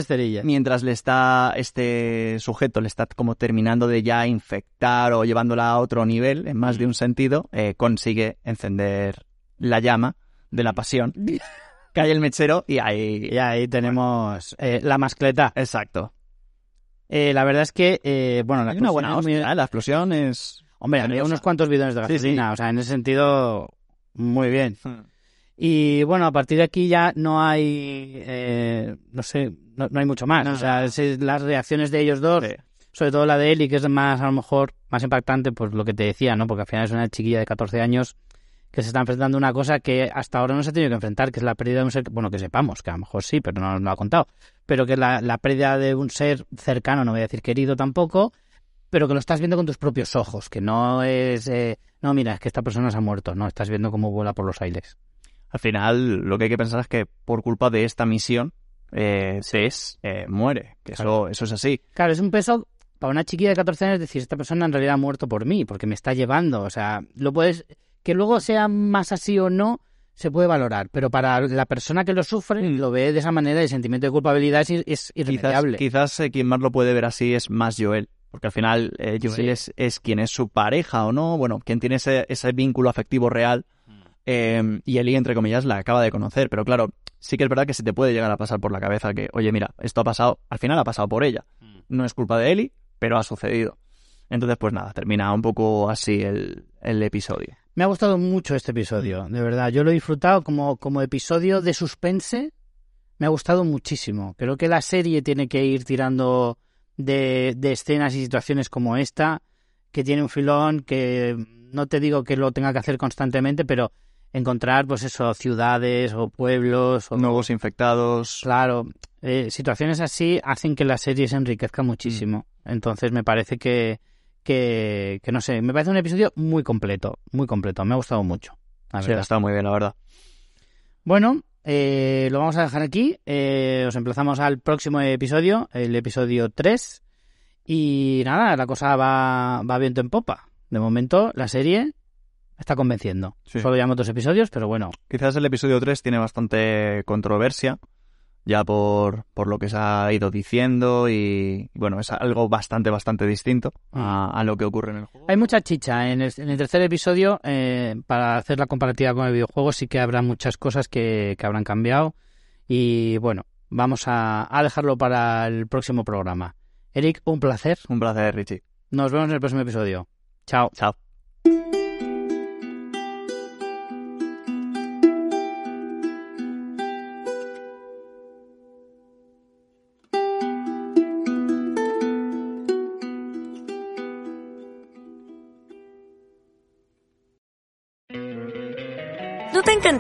S2: mientras le está este sujeto le está como terminando de ya infectar o llevándola a otro nivel en más de un sentido eh, consigue encender la llama de la pasión cae el mechero y ahí
S1: Y ahí tenemos eh, la mascleta.
S2: exacto.
S1: Eh, la verdad es que, bueno, la
S2: hay una buena
S1: explosión es muy-
S2: hostia la explosión es
S1: Hombre, había unos cuantos bidones de
S2: Sí, sí.
S1: gasolina, o sea, en ese sentido, muy bien. Y bueno, a partir de aquí ya no hay, eh, no sé, no, no hay mucho más.
S2: No.
S1: O sea, es- las reacciones de ellos dos,
S2: Sí.
S1: sobre todo la de Eli, que es más, a lo mejor, más impactante, pues lo que te decía, ¿no? Porque al final es una chiquilla de 14 años que se está enfrentando a una cosa que hasta ahora no se ha tenido que enfrentar, que es la pérdida de un ser, bueno, que sepamos, que a lo mejor sí, pero no nos lo ha contado, pero que es la, la pérdida de un ser cercano, no voy a decir querido tampoco, pero que lo estás viendo con tus propios ojos, que no es, eh, no, mira, es que esta persona se ha muerto, no, estás viendo cómo vuela por los aires.
S2: Al final lo que hay que pensar es que por culpa de esta misión eh, Tess eh, muere que eso
S1: Claro.
S2: eso es así
S1: Claro, es un peso para una chiquilla de 14 años decir, esta persona en realidad ha muerto por mí, porque me está llevando. O sea, lo puedes. Que luego sea más así o no, se puede valorar. Pero para la persona que lo sufre,
S2: Mm.
S1: lo ve de esa manera, el sentimiento de culpabilidad es, es
S2: quizás,
S1: irremediable.
S2: quizás eh, quien más lo puede ver así es más Joel porque al final eh, Joel
S1: Sí.
S2: es, es quien es su pareja o no bueno quien tiene ese, ese vínculo afectivo real eh, y Ellie entre comillas la acaba de conocer pero claro sí que es verdad que se te puede llegar a pasar por la cabeza que oye mira esto ha pasado al final ha pasado por ella no es culpa de Ellie pero ha sucedido entonces pues nada termina un poco así el, el episodio
S1: Me ha gustado mucho este episodio, de verdad. Yo lo he disfrutado como, como episodio de suspense. Me ha gustado muchísimo. Creo que la serie tiene que ir tirando de, de escenas y situaciones como esta, que tiene un filón que no te digo que lo tenga que hacer constantemente, pero encontrar, pues eso, ciudades o pueblos o
S2: nuevos infectados
S1: Claro, eh, situaciones así hacen que la serie se enriquezca muchísimo. Entonces me parece que, que, que no sé, me parece un episodio muy completo, muy completo. Me ha gustado mucho. La
S2: sí, ha estado muy bien la verdad
S1: Bueno, eh, lo vamos a dejar aquí. Eh, os emplazamos al próximo episodio, el episodio 3. Y nada, la cosa va, va viento en popa. De momento, la serie está convenciendo.
S2: Sí.
S1: Solo llevamos dos episodios, pero bueno.
S2: Quizás el episodio 3 tiene bastante controversia. ya por, por lo que se ha ido diciendo y bueno, es algo bastante, bastante distinto a, a lo que ocurre en el juego.
S1: Hay mucha chicha. En el, en el tercer episodio, eh, para hacer la comparativa con el videojuego, sí que habrá muchas cosas que, que habrán cambiado. Y bueno, vamos a, a dejarlo para el próximo programa. Eric, un placer.
S2: Un placer, Richie.
S1: Nos vemos en el próximo episodio. Chao.
S2: Chao.